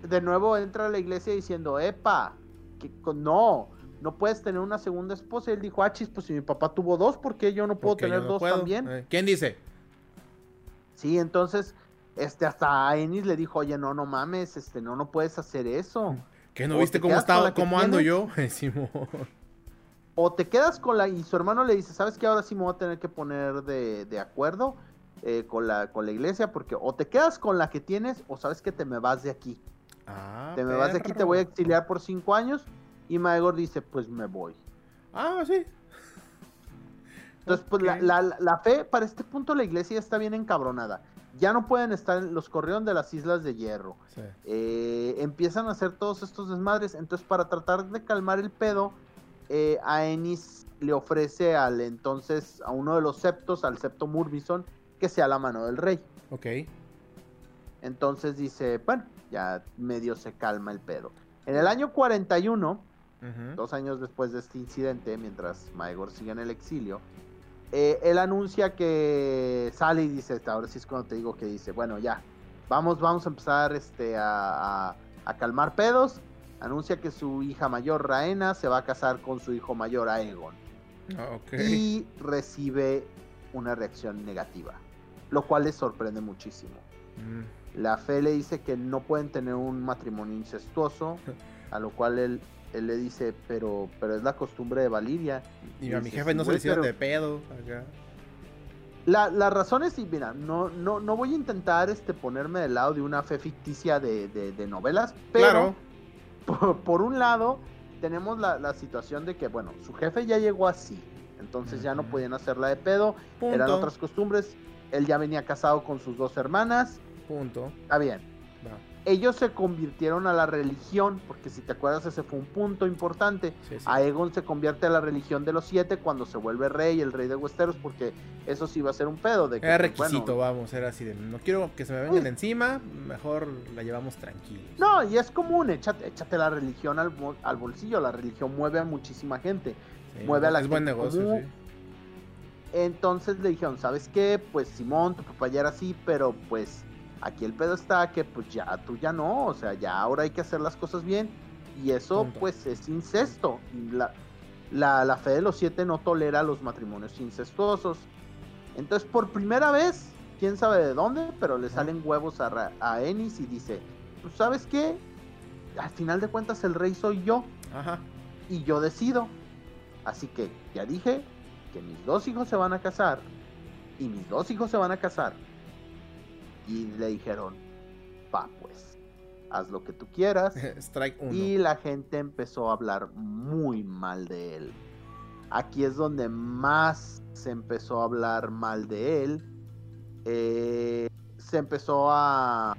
de nuevo entra a la iglesia diciendo, epa, que no, no puedes tener una segunda esposa. Y él dijo, ah, chis, pues si mi papá tuvo dos, ¿por qué yo no puedo tener dos también? Eh, ¿Quién dice? Sí, entonces, este, hasta Enis le dijo, oye, no, no mames, este, no, no puedes hacer eso. ¿Qué no viste cómo estaba, cómo ando yo? o te quedas con la, y su hermano le dice, ¿sabes qué? Ahora sí me voy a tener que poner de, de acuerdo eh, con, la, con la iglesia, porque o te quedas con la que tienes, o sabes que te me vas de aquí. Ah, te me vas de aquí, te voy a exiliar por cinco años. Y Maegor dice, pues me voy. Ah, sí. Entonces, pues la, fe, para este punto la iglesia ya está bien encabronada. Ya no pueden estar, los corrieron de las Islas de Hierro. Eh, empiezan a hacer todos estos desmadres. Entonces, para tratar de calmar el pedo, eh, a Ennis le ofrece al entonces, a uno de los septos, al septo Murbison, que sea la mano del rey. Ok. Entonces dice, bueno, ya medio se calma el pedo. En el año 41, dos años después de este incidente, mientras Maegor sigue en el exilio, eh, él anuncia que sale y dice, ahora sí es cuando te digo que dice, bueno, ya, vamos, vamos a empezar este, a, calmar pedos. Anuncia que su hija mayor, Raena, se va a casar con su hijo mayor, Aegon. Ah, y recibe una reacción negativa, lo cual le sorprende muchísimo. Mm. La fe le dice que no pueden tener un matrimonio incestuoso, a lo cual él, él le dice, pero, pero es la costumbre de Valiria. Y, a mi jefe no se le hicieron de pedo La, la, razón es, mira, no, no, no voy a intentar este, ponerme del lado de una fe ficticia de, de, novelas, pero por, un lado tenemos la, la, situación de que, bueno, su jefe ya llegó así, entonces ya no podían hacerla de pedo, eran otras costumbres, él ya venía casado con sus dos hermanas, Punto. Está bien. Ellos se convirtieron a la religión, porque si te acuerdas, ese fue un punto importante. Aegon se convierte a la religión de los siete cuando se vuelve rey, el rey de Westeros, porque eso sí va a ser un pedo. De que, era pues, requisito, vamos, era así de no quiero que se me vengan encima, mejor la llevamos tranquila. No, y es común, échate, échate la religión al, al, bolsillo, la religión mueve a muchísima gente. mueve a la es buen negocio, sí. Entonces le dijeron, ¿sabes qué? Pues Simón, tu papá ya era así, pero pues Aquí el pedo está que pues ya tú ya no, o sea, ya ahora hay que hacer las cosas bien y eso pues es incesto. La, la, la, fe de los siete no tolera los matrimonios incestuosos. Entonces por primera vez, quién sabe de dónde, pero le salen huevos a, a Ennis y dice, pues sabes qué, al final de cuentas el rey soy yo. Ajá. Y yo decido. Así que ya dije que mis dos hijos se van a casar. Y mis dos hijos se van a casar y le dijeron, pa, pues, haz lo que tú quieras. Strike Y la gente empezó a hablar muy mal de él. Aquí es donde más se empezó a hablar mal de él. Eh, se empezó a,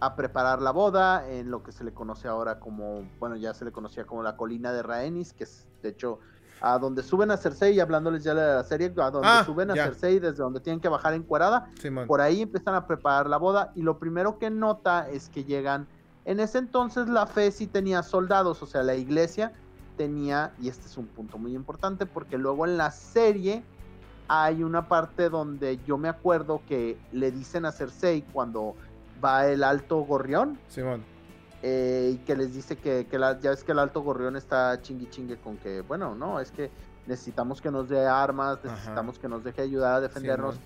a preparar la boda en lo que se le conoce ahora como, bueno, ya se le conocía como la colina de Rhaenys, que es de hecho a donde suben a Cersei, hablándoles ya de la serie, a donde Ah, suben a ya. Cersei desde donde tienen que bajar encuerada, Simón. por ahí empiezan a preparar la boda y lo primero que nota es que llegan, en ese entonces la fe sí tenía soldados, o sea, la iglesia tenía, y este es un punto muy importante porque luego en la serie hay una parte donde yo me acuerdo que le dicen a Cersei cuando va el alto gorrión Simón. Eh, y que les dice que, que la- ya ves que el alto gorrión está chingui chingue con que, bueno, no, es que necesitamos que nos dé armas, Ajá. necesitamos que nos deje ayudar a defendernos.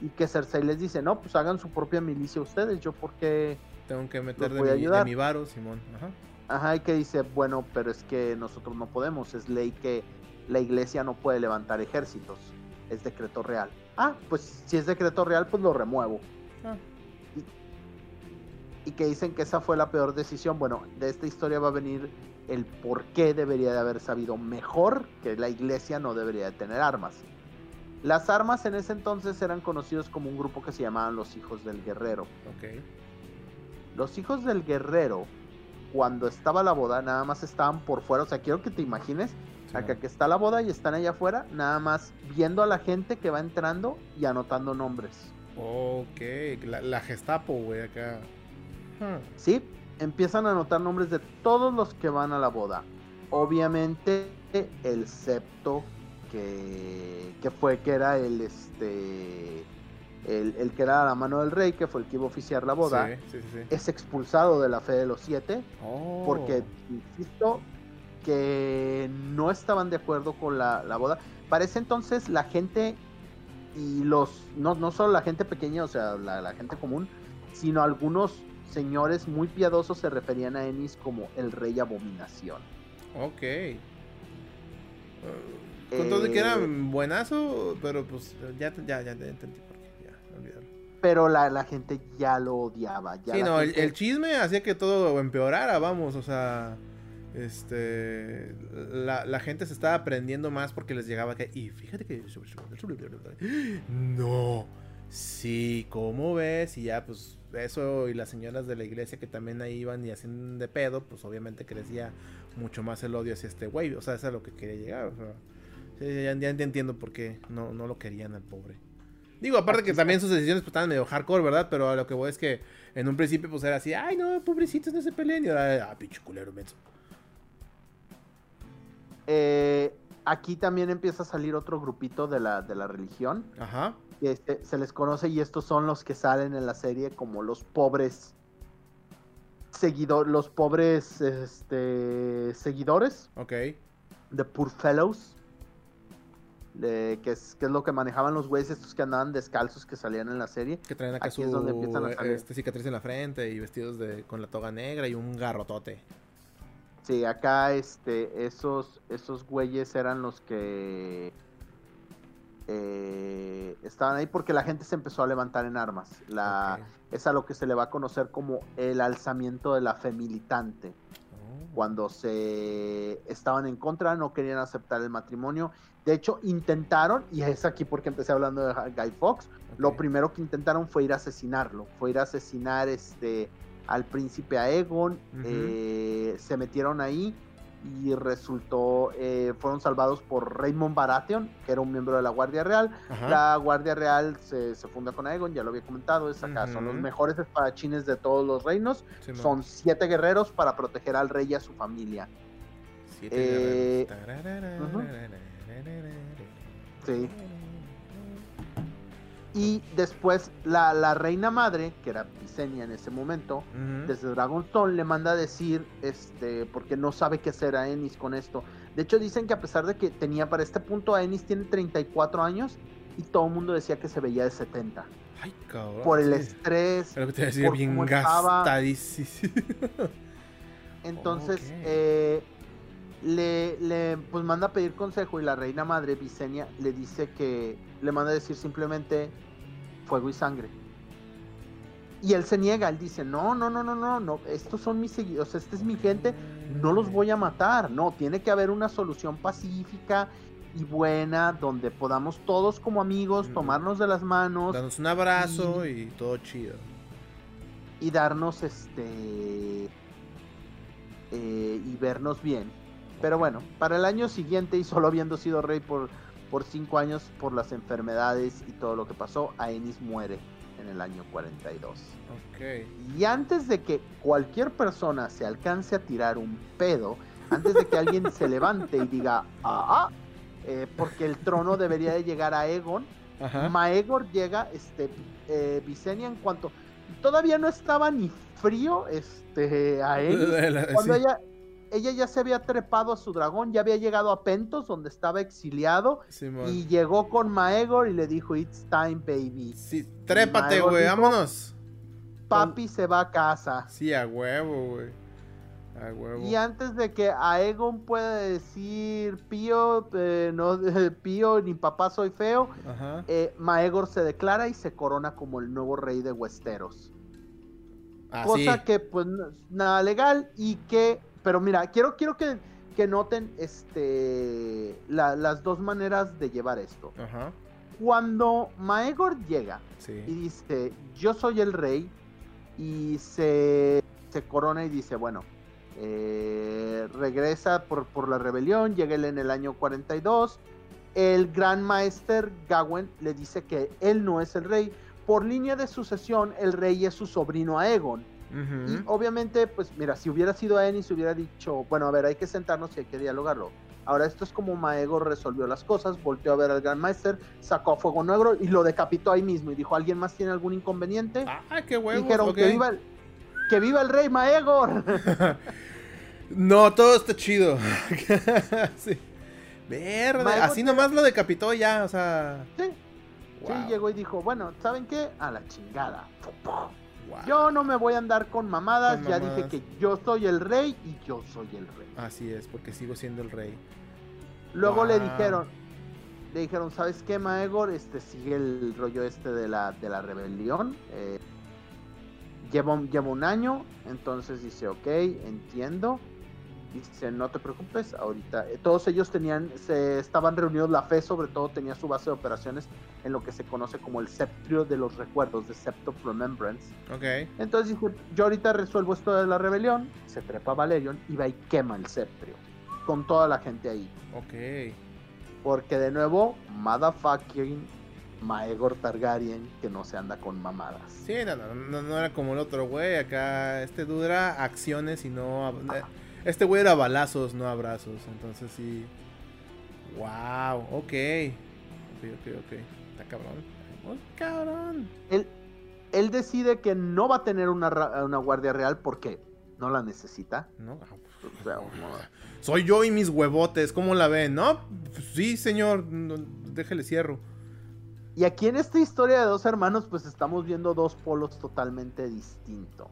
Y que Cersei les dice, no, pues hagan su propia milicia ustedes, yo porque... Tengo que meter de voy mi, de ayudar. mi varo, Simón. Ajá. Ajá, y que dice, bueno, pero es que nosotros no podemos, es ley que la iglesia no puede levantar ejércitos, es decreto real. Ah, pues si es decreto real, pues lo remuevo. Ah. Y, que dicen que esa fue la peor decisión. Bueno, de esta historia va a venir el por qué debería de haber sabido mejor que la iglesia no debería de tener armas. Las armas en ese entonces eran conocidos como un grupo que se llamaban los hijos del guerrero. Ok. Los hijos del guerrero, cuando estaba la boda, nada más estaban por fuera. O sea, quiero que te imagines acá que está la boda y están allá afuera, nada más viendo a la gente que va entrando y anotando nombres. Ok. La, la Gestapo, güey, acá. ¿Sí? Empiezan a anotar nombres de todos los que van a la boda. Obviamente, el septo que, que fue que era el este. El, el que era la mano del rey, que fue el que iba a oficiar la boda, Sí, sí, sí. sí. es expulsado de la fe de los siete. Oh. porque insisto que no estaban de acuerdo con la, la boda. Para ese entonces la gente y los, no, no solo la gente pequeña, o sea, la, la gente común, sino algunos señores muy piadosos se referían a Ennis como el rey abominación. Ok. Uh, con todo de que era Eh, buenazo, pero pues ya, ya, ya, ya entendí por qué. Ya, olvídalo. Pero la, la gente ya lo odiaba. Ya Sí, no, el, el chisme hacía que todo empeorara, vamos, o sea, este, la, la gente se estaba aprendiendo más porque les llegaba que, y fíjate que, no, sí, ¿cómo ves? Y ya, pues, eso y las señoras de la iglesia que también ahí iban y hacían de pedo, pues obviamente crecía mucho más el odio hacia este güey, o sea, eso es a lo que quería llegar, o sea, sí, ya, ya entiendo por qué no, no lo querían al pobre. Digo, aparte que también sus decisiones pues, estaban medio hardcore, ¿verdad? Pero a lo que voy es que en un principio pues era así, ay no, pobrecitos no se peleen. Y ahora, ah, pinche culero, menso. Eh, aquí también empieza a salir otro grupito de la, de la religión. Ajá. que este, se les conoce y estos son los que salen en la serie como los pobres seguidores, los pobres este, seguidores Ok. de Poor Fellows, de- que, es, que es lo que manejaban los güeyes estos que andaban descalzos que salían en la serie. Que traen acá Aquí su es donde empiezan a salir. este, cicatriz en la frente y vestidos de, con la toga negra y un garrotote. Sí, acá este, esos, esos güeyes eran los que eh, estaban ahí porque la gente se empezó a levantar en armas. La. Es a lo que se le va a conocer como el alzamiento de la fe militante. Oh. Cuando se estaban en contra, no querían aceptar el matrimonio. De hecho, intentaron, y es aquí porque empecé hablando de Guy Fox, lo primero que intentaron fue ir a asesinarlo. Fue ir a asesinar este, al príncipe Aegon. Eh, se metieron ahí y resultó, eh, fueron salvados por Raymond Baratheon, que era un miembro de la Guardia Real. Ajá. La Guardia Real se, se funda con Aegon, ya lo había comentado, es acá, son los mejores espadachines de todos los reinos. Son siete guerreros para proteger al rey y a su familia. Siete eh, guerreros. Sí. Y después la, la reina madre, que era Visenya en ese momento, Ujú. desde Dragonstone le manda a decir, este, porque no sabe qué hacer a Ennis con esto. De hecho dicen que a pesar de que tenía para este punto a Ennis tiene 34 años y todo el mundo decía que se veía de 70. Ay, cabrón. Por el sí. estrés, Pero que te voy a decir por bien gastadísimo. Entonces, eh, le, le, pues manda a pedir consejo y la reina madre, Visenya, le dice que, le manda a decir simplemente fuego y sangre. Y él se niega, él dice, no, no, no, no, no, no, estos son mis seguidores, esta es mi gente, no los voy a matar, no, tiene que haber una solución pacífica y buena, donde podamos todos como amigos tomarnos de las manos Danos un abrazo y todo chido. y darnos este eh, y vernos bien. Pero bueno, para el año siguiente y solo habiendo sido rey por, por cinco años por las enfermedades y todo lo que pasó, Aenis muere en el año 42. Ok. Y antes de que cualquier persona se alcance a tirar un pedo, antes de que alguien se levante y diga, ah, ah", eh, porque el trono debería de llegar a Egon, Ajá. Maegor llega, este, eh, Visenya en cuanto todavía no estaba ni frío, este, a él. Cuando sí, ella, ella ya se había trepado a su dragón, ya había llegado a Pentos, donde estaba exiliado, Simón. y llegó con Maegor y le dijo, it's time, baby. Sí, trépate, güey, vámonos. Papi se va a casa. Sí, a huevo, güey. A huevo. Y antes de que Aegon pueda decir, Pío, eh, no, Pío, ni papá soy feo, Ajá. eh, Maegor se declara y se corona como el nuevo rey de Westeros. Así. cosa que pues nada legal y que pero mira quiero quiero que, que noten este la- las dos maneras de llevar esto. Ajá. cuando Maegor llega y dice yo soy el rey y se, se corona y dice bueno eh, regresa por, por la rebelión llega él en el año 42 el gran maester Gawain le dice que él no es el rey. Por línea de sucesión el rey es su sobrino Aegon Y obviamente, pues mira, si hubiera sido Aenys, hubiera dicho, bueno, a ver, hay que sentarnos y hay que dialogarlo. Ahora, esto es como Maegor resolvió las cosas, volteó a ver al Gran Maester, sacó a Fuego Negro y lo decapitó ahí mismo. Y dijo, ¿alguien más tiene algún inconveniente? Ah, qué huevos. Dijeron, que, viva el, que viva el rey Maegor. No, todo está chido. sí. Verde. Maegor Así nomás lo decapitó ya, o sea. sí, llegó y dijo, bueno, ¿saben qué? A la chingada. Wow. Yo no me voy a andar con mamadas, Con ya dije que yo soy el rey y yo soy el rey. Así es, porque sigo siendo el rey. Luego le dijeron, le dijeron, ¿sabes qué, Maegor? Este sigue el rollo este de la, de la rebelión. eh, lleva, lleva un año, entonces dice, ok, entiendo. Dice, no te preocupes, ahorita. eh, todos ellos tenían, se estaban reunidos, la fe sobre todo tenía su base de operaciones en lo que se conoce como el Septrio de los Recuerdos, de Sept of Remembrance. Ok. Entonces dice, yo ahorita resuelvo esto de la rebelión, se trepa Valerion y va y quema el Septrio, con toda la gente ahí. Ok. Porque de nuevo, motherfucking Maegor Targaryen que no se anda con mamadas. Sí, no, no, no, no era como el otro güey. Acá este dude era acciones y no. eh, Este güey era balazos, no abrazos. Entonces sí. Wow, ok. Ok, ok, ok. Está cabrón. Oh, cabrón. Él, él decide que no va a tener una, guardia real porque no la necesita. No, ah, O sea, no- Soy yo y mis huevotes, ¿cómo la ven? ¿No? Pues sí, señor, no, déjele cierro. Y aquí en esta historia de dos hermanos, pues estamos viendo dos polos totalmente distintos.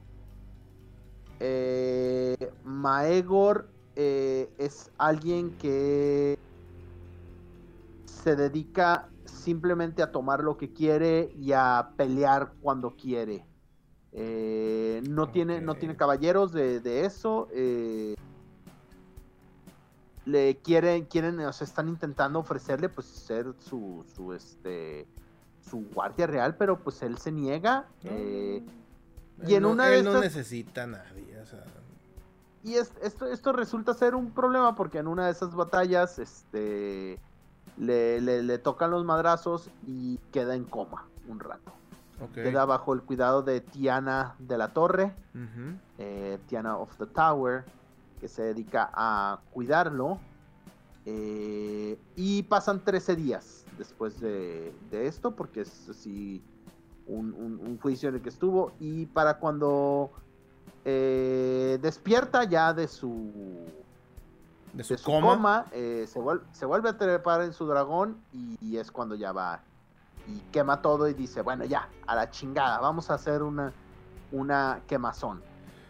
Eh, Maegor eh, es alguien que se dedica simplemente a tomar lo que quiere y a pelear cuando quiere. Eh, no, tiene, no tiene caballeros de, de eso. eh, le quieren, quieren, o sea, están intentando ofrecerle pues ser su, su este su guardia real, pero pues él se niega. eh, y en no- una de él no estas- necesita a nadie. Y es- esto, esto resulta ser un problema porque en una de esas batallas, este le, le- le tocan los madrazos y queda en coma un rato. Queda bajo el cuidado de Tiana de la Torre, eh, Tiana of the Tower, que se dedica a cuidarlo. eh, y pasan 13 días después de, de esto, porque es así un, un- un juicio en el que estuvo. Y para cuando eh, despierta ya de su, De su, de su coma. coma, eh, se, vuel- se vuelve a trepar en su dragón y, es cuando ya va y quema todo y dice, bueno, ya, a la chingada, vamos a hacer una, una quemazón.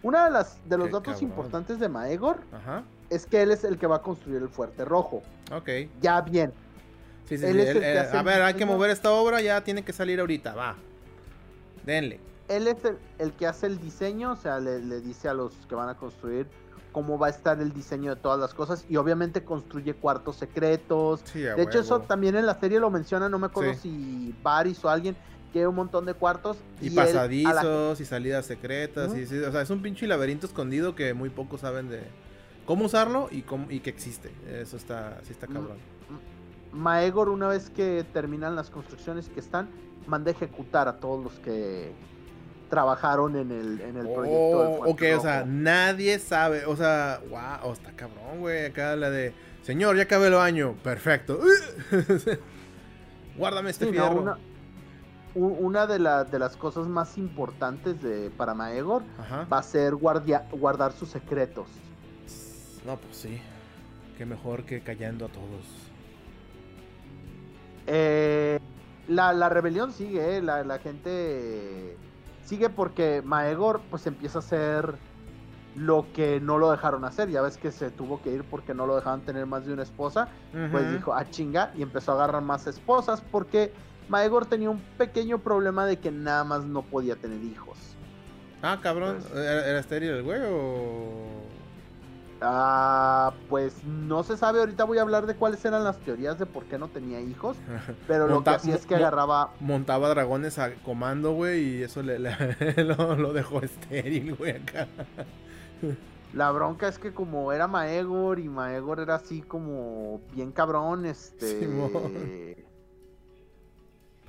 Una de, las, de los Qué datos cabrón. importantes de Maegor Ajá. es que él es el que va a construir el fuerte rojo. Ok. Ya bien. Sí, sí, Él sí, es el él- que hace a ver, hay que mover esta obra, ya tiene que salir ahorita, va. Denle. Él es el, que hace el diseño, o sea, le, dice a los que van a construir cómo va a estar el diseño de todas las cosas y obviamente construye cuartos secretos. de hecho, eso también en la serie lo menciona, no me acuerdo si Baris o alguien, que un montón de cuartos. Y, pasadizos y salidas secretas. y, o sea, es un pinche laberinto escondido que muy pocos saben de cómo usarlo y, cómo, y que existe. Eso está, sí está cabrón. Maegor, una vez que terminan las construcciones que están, manda ejecutar a todos los que trabajaron en el, en el proyecto. Oh, ok, o sea, nadie sabe. O sea, wow, está cabrón, güey. Acá la de, señor, ya acabé el baño. Perfecto. Guárdame este fierro. una, de, de, las cosas más importantes de, para Maegor va a ser guardia, guardar sus secretos. No, pues sí. Qué mejor que callando a todos. Eh, la, rebelión sigue, eh, la, gente sigue porque Maegor pues empieza a hacer lo que no lo dejaron hacer. Ya ves que se tuvo que ir porque no lo dejaban tener más de una esposa. Pues dijo, a ah, chinga, y empezó a agarrar más esposas porque Maegor tenía un pequeño problema de que nada más no podía tener hijos. Ah, cabrón, ¿era, estéril el güey o...? Ah, pues no se sabe. Ahorita voy a hablar de cuáles eran las teorías de por qué no tenía hijos. Pero lo que hacía es que agarraba. Montaba dragones a comando, güey, y eso le, lo, dejó estéril, güey, acá. La bronca es que como era Maegor y Maegor era así como bien cabrón, este...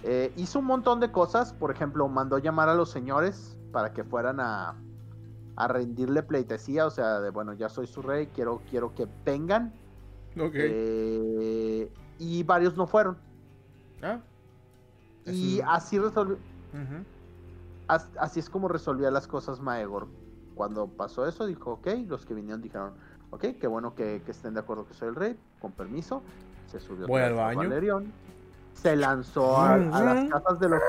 Eh, hizo un montón de cosas, por ejemplo, mandó llamar a los señores para que fueran a, a rendirle pleitesía, o sea, de bueno, ya soy su rey, quiero, quiero que vengan. Ok. Eh, y varios no fueron. Ah. Y así resolvió. Así es como resolvía las cosas Maegor. Cuando pasó eso, dijo, ok, los que vinieron dijeron, ok, qué bueno que, estén de acuerdo que soy el rey, con permiso. Se subió Voy al baño. se lanzó a, las casas de los,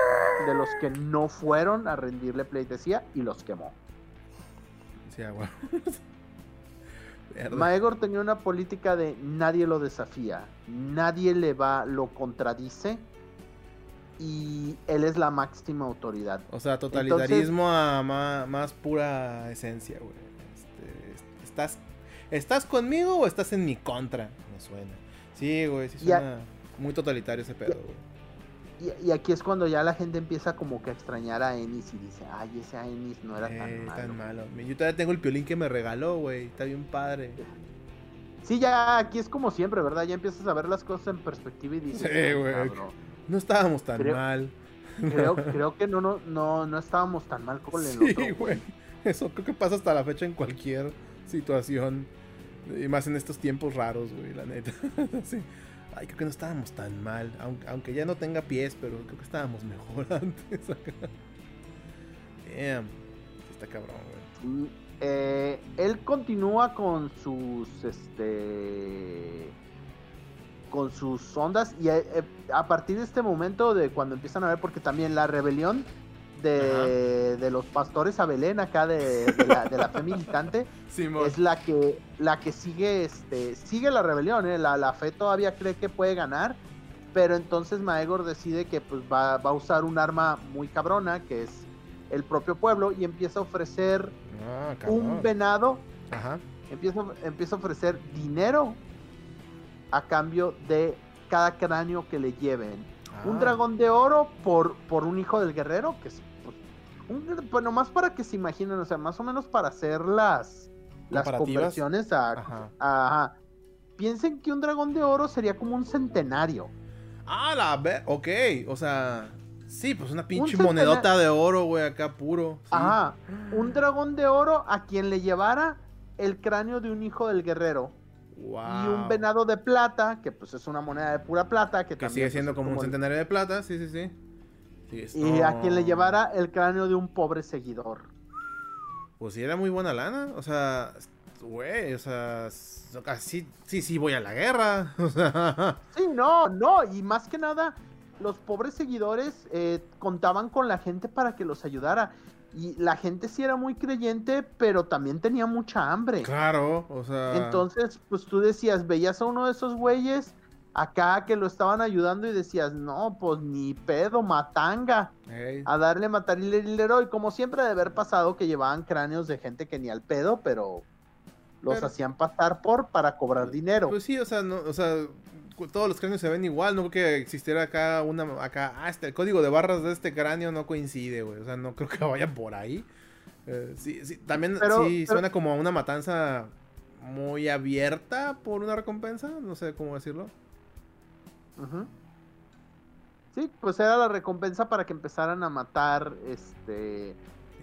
de los que no fueron a rendirle pleitesía y los quemó. Maegor tenía una política de nadie lo desafía, nadie le va, lo contradice y él es la máxima autoridad. O sea, totalitarismo a más, pura esencia, güey. Este, ¿estás, ¿Estás conmigo o estás en mi contra? Me suena. Sí, güey, sí suena muy totalitario ese pedo, güey. Y, aquí es cuando ya la gente empieza como que a extrañar a Ennis y dice, ay, ese Ennis no era tan, eh, malo. malo. Yo todavía tengo el piolín que me regaló, güey. Está bien padre. Sí, ya aquí es como siempre, ¿verdad? Ya empiezas a ver las cosas en perspectiva y dices, sí, güey. No estábamos tan mal. Creo, creo que no, no, no, no estábamos tan mal como el sí, otro. güey. Eso creo que pasa hasta la fecha en cualquier situación. Y más en estos tiempos raros, güey, la neta. sí ay, creo que no estábamos tan mal. Aunque, ya no tenga pies, pero creo que estábamos mejor antes acá. Damn. Está cabrón, güey. Eh, él continúa con sus, este... Con sus ondas y eh, eh, a partir de este momento de cuando empiezan a ver, porque también la rebelión de, los pastores a Belén acá de, la, fe militante es la que la que sigue este sigue la rebelión ¿eh? la, fe todavía cree que puede ganar pero entonces Maegor decide que pues va, a usar un arma muy cabrona que es el propio pueblo y empieza a ofrecer ah, un venado. Empieza, empieza a ofrecer dinero a cambio de cada cráneo que le lleven. Un ah. dragón de oro por, por un hijo del guerrero, que es pues nomás para que se imaginen, o sea, más o menos para hacer las, las conversiones a, ajá. Piensen que un dragón de oro sería como un centenario. Ah, la ver, ok, o sea, sí, pues una pinche monedota de oro, güey, acá puro. Ajá, un dragón de oro a quien le llevara el cráneo de un hijo del guerrero. Y un venado de plata, que pues es una moneda de pura plata. Que, que sigue siendo pues, como, un centenario de plata, sí, sí, sí y a quien le llevara el cráneo de un pobre seguidor. Pues sí, era muy buena lana. O sea, güey, o sea, sí, sí, sí, voy a la guerra. O sea. Sí, no, no, y más que nada, los pobres seguidores eh, contaban con la gente para que los ayudara. Y la gente sí era muy creyente, pero también tenía mucha hambre. Claro, o sea. Entonces, pues tú decías, veías a uno de esos güeyes acá que lo estaban ayudando y decías, no, pues ni pedo, matanga. A darle matar y como siempre de haber pasado que llevaban cráneos de gente que ni al pedo, pero los hacían pasar por para cobrar dinero. Pues sí, o sea, no, o sea, todos los cráneos se ven igual, no creo que existiera acá una, acá, ah, este, el código de barras de este cráneo no coincide, güey, o sea, no creo que vaya por ahí. Eh, sí, sí, también sí suena como una matanza muy abierta por una recompensa, no sé cómo decirlo. Sí, pues era la recompensa para que empezaran a matar este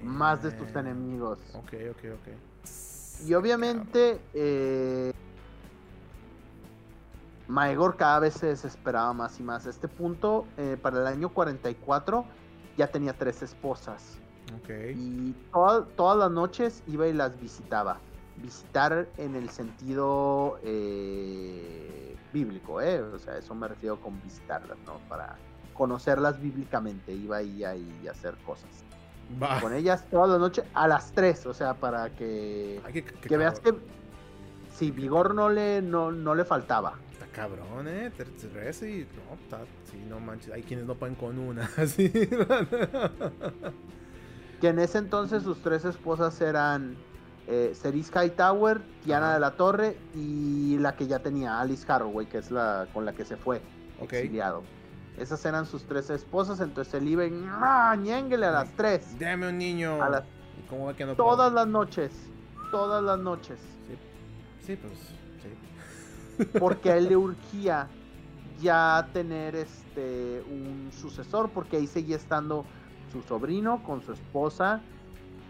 más de tus enemigos. Ok, ok, ok. Y obviamente eh, Maegor cada vez se desesperaba más y más. A este punto, eh, para el año 44, ya tenía tres esposas. Okay. Y todas las noches iba y las visitaba. Visitar en el sentido eh, bíblico, ¿eh? O sea, eso me refiero con visitarlas, ¿no? Para conocerlas bíblicamente. Iba ahí a hacer cosas. Con ellas todas las noches a las 3, o sea, para que, que, veas que si vigor no le, no, no le faltaba. Está cabrón, eh. Y, no, está, sí, no manches. Hay quienes no pueden con una. Así. que en ese entonces sus tres esposas eran eh, Cerise Hightower, Tiana de la Torre y la que ya tenía, Alice Harroway, que es la con la que se fue exiliado. Esas eran sus tres esposas, entonces él iba y ¡ah, ñénguele a las tres. Dame un niño. todas las noches, todas las noches. Sí, pues, sí. Porque a él le urgía ya tener este un sucesor, porque ahí seguía estando su sobrino con su esposa,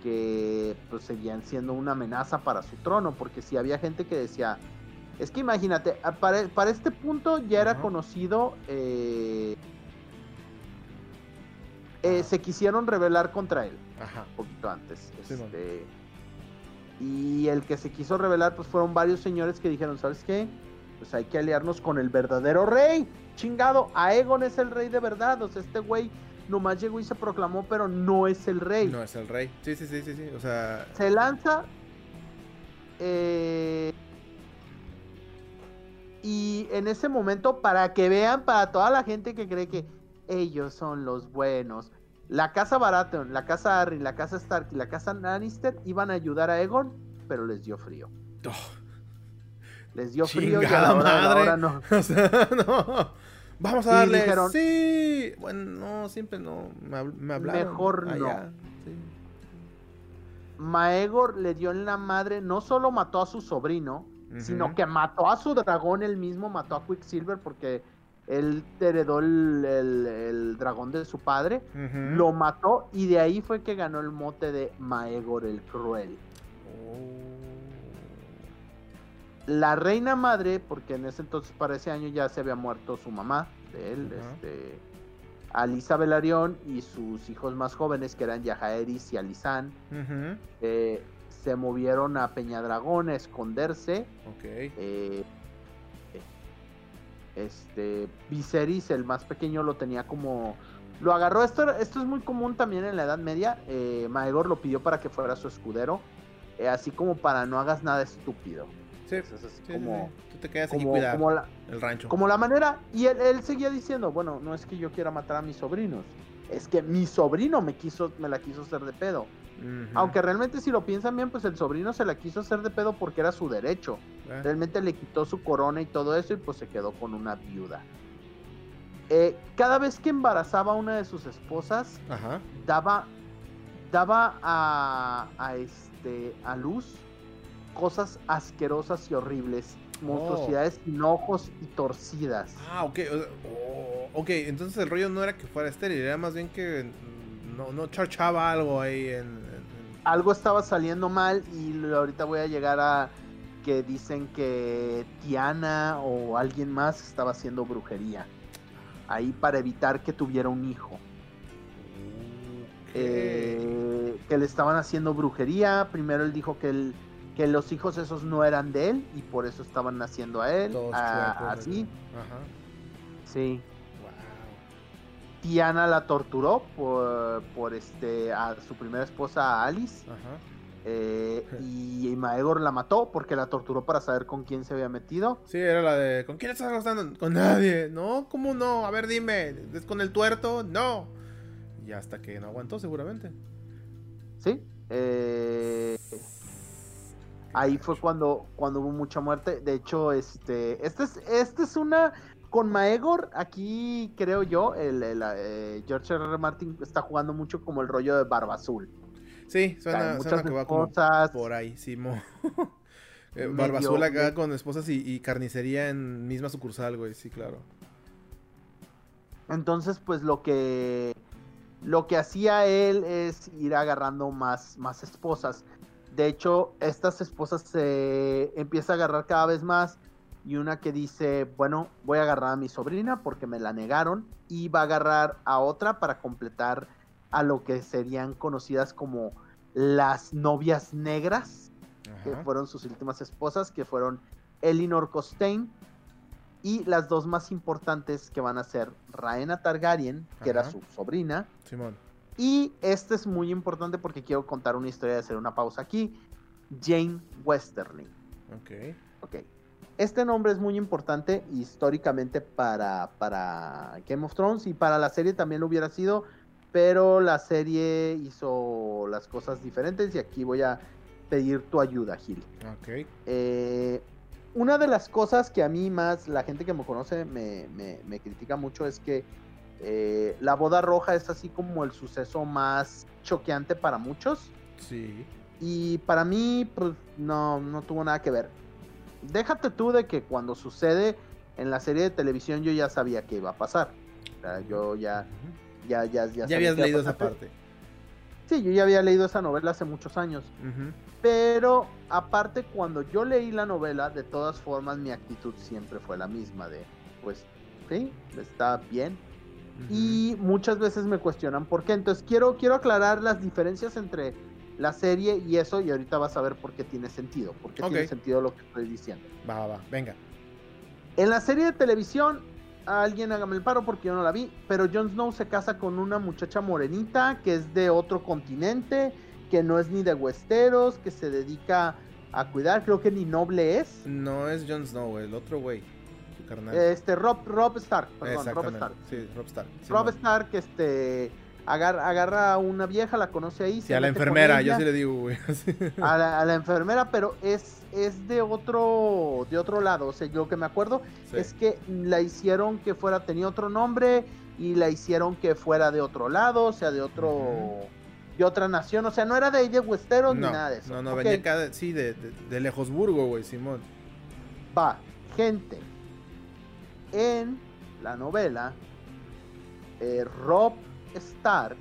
que pues seguían siendo una amenaza para su trono, porque si había gente que decía, es que imagínate, para, para este punto ya era conocido. Eh, eh, se quisieron rebelar contra él. Un poquito antes. Este, y el que se quiso rebelar, pues fueron varios señores que dijeron, ¿sabes qué? Pues hay que aliarnos con el verdadero rey. Chingado, Aegon es el rey de verdad. O sea, este güey nomás llegó y se proclamó, pero no es el rey. No es el rey. Sí, sí, sí, sí, sí. O sea. Se lanza. Eh, y en ese momento, para que vean, para toda la gente que cree que ellos son los buenos, la casa Baratheon, la casa Harry, la casa Stark y la casa Lannister iban a ayudar a Egon, pero les dio frío. Oh. Les dio frío y ahora, no. Vamos a darle. sí. Bueno, no, siempre no. Me, hablaron. Mejor no. Maegor le dio en la madre, no solo mató a su sobrino, sino que mató a su dragón, él mismo mató a Quicksilver porque él heredó el, dragón de su padre, lo mató y de ahí fue que ganó el mote de Maegor el Cruel. Oh. La reina madre, porque en ese entonces para ese año ya se había muerto su mamá de él, este, Alisa Velaryon y sus hijos más jóvenes que eran Yajaeris y Alisán, se movieron a Peñadragón a esconderse. Eh, este, Viserys, el más pequeño, lo tenía como... Lo agarró, esto, esto es muy común también en la Edad Media. Eh, Maegor lo pidió para que fuera su escudero, eh, así como para no hagas nada estúpido. Sí, como, Tú te quedas como, la, el rancho. Como la manera, y él, él, seguía diciendo, bueno, no es que yo quiera matar a mis sobrinos, es que mi sobrino me quiso, me la quiso hacer de pedo. Aunque realmente si lo piensan bien, pues el sobrino se la quiso hacer de pedo porque era su derecho. Eh. Realmente le quitó su corona y todo eso y pues se quedó con una viuda. Eh, cada vez que embarazaba a una de sus esposas, daba, daba a, a, este, a luz cosas asquerosas y horribles. Monstruosidades sin ojos y torcidas. Ah, ok. ok, entonces el rollo no era que fuera estéril, era más bien que no, no charchaba algo ahí en, Algo estaba saliendo mal y ahorita voy a llegar a que dicen que Tiana o alguien más estaba haciendo brujería. Ahí para evitar que tuviera un hijo. Eh, que le estaban haciendo brujería. Primero él dijo que, que los hijos esos no eran de él y por eso estaban naciendo a él. así. Ajá. Sí. Tiana la torturó por, por este a su primera esposa Alice. Eh, y Maegor la mató porque la torturó para saber con quién se había metido. Sí, era la de ¿con quién estás acostando? Con nadie. No, ¿cómo no? A ver, dime, ¿es con el tuerto? No. Y hasta que no aguantó, seguramente. Sí. Eh, ahí fue cuando, cuando hubo mucha muerte. De hecho, este, este es, este es una con Maegor, aquí creo yo, el, eh, George R. R. Martin está jugando mucho como el rollo de Barba Azul. Sí, suena, que va como por ahí, Simo. Eh, Barba Azul acá con esposas y, carnicería en misma sucursal, güey, sí, claro. Entonces, pues lo que lo que hacía él es ir agarrando más, más esposas. De hecho, estas esposas se empieza a agarrar cada vez más y una que dice, bueno, voy a agarrar a mi sobrina porque me la negaron y va a agarrar a otra para completar a lo que serían conocidas como las novias negras, que fueron sus últimas esposas, que fueron Elinor Costain y las dos más importantes que van a ser Raena Targaryen, que era su sobrina. Simón. Y este es muy importante porque quiero contar una historia de hacer una pausa aquí. Jane Westerling. Ok. Ok. Este nombre es muy importante históricamente para, para Game of Thrones y para la serie también lo hubiera sido, pero la serie hizo las cosas diferentes y aquí voy a pedir tu ayuda, Gil. Ok. Eh, una de las cosas que a mí más la gente que me conoce me, me, critica mucho es que eh, la boda roja es así como el suceso más choqueante para muchos. Sí. Y para mí, pues no, no tuvo nada que ver déjate tú de que cuando sucede en la serie de televisión yo ya sabía que iba a pasar. O sea, yo ya, ya, ya, ya. Ya habías leído esa parte. Sí, yo ya había leído esa novela hace muchos años. Pero aparte, cuando yo leí la novela, de todas formas mi actitud siempre fue la misma de, pues, sí, está bien. Y muchas veces me cuestionan por qué. Entonces quiero, quiero aclarar las diferencias entre la serie y eso, y ahorita vas a ver por qué tiene sentido, por qué tiene sentido lo que estoy diciendo. Va, va, va, venga. En la serie de televisión, alguien hágame el paro porque yo no la vi, pero Jon Snow se casa con una muchacha morenita que es de otro continente, que no es ni de Westeros, que se dedica a cuidar, creo que ni noble es. No es Jon Snow, el otro güey. Este, Rob, Rob Stark, perdón, Rob Stark. Sí, Rob Stark. Rob Stark, este agarra, a una vieja, la conoce ahí. Sí, a la enfermera, yo sí le digo, güey. a, la, enfermera, pero es, es de otro de otro lado. O sea, lo que me acuerdo es que la hicieron que fuera, tenía otro nombre y la hicieron que fuera de otro lado, o sea, de otro. De otra nación, o sea, no era de ella Westeros ni nada de eso. No, no, venía cada, sí, de, de, Lejosburgo, güey, Simón. Va, gente. En la novela, eh, Rob Stark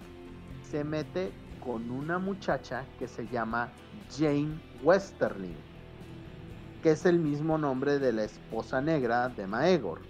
se mete con una muchacha que se llama Jane Westerling, que es el mismo nombre de la esposa negra de Maegor.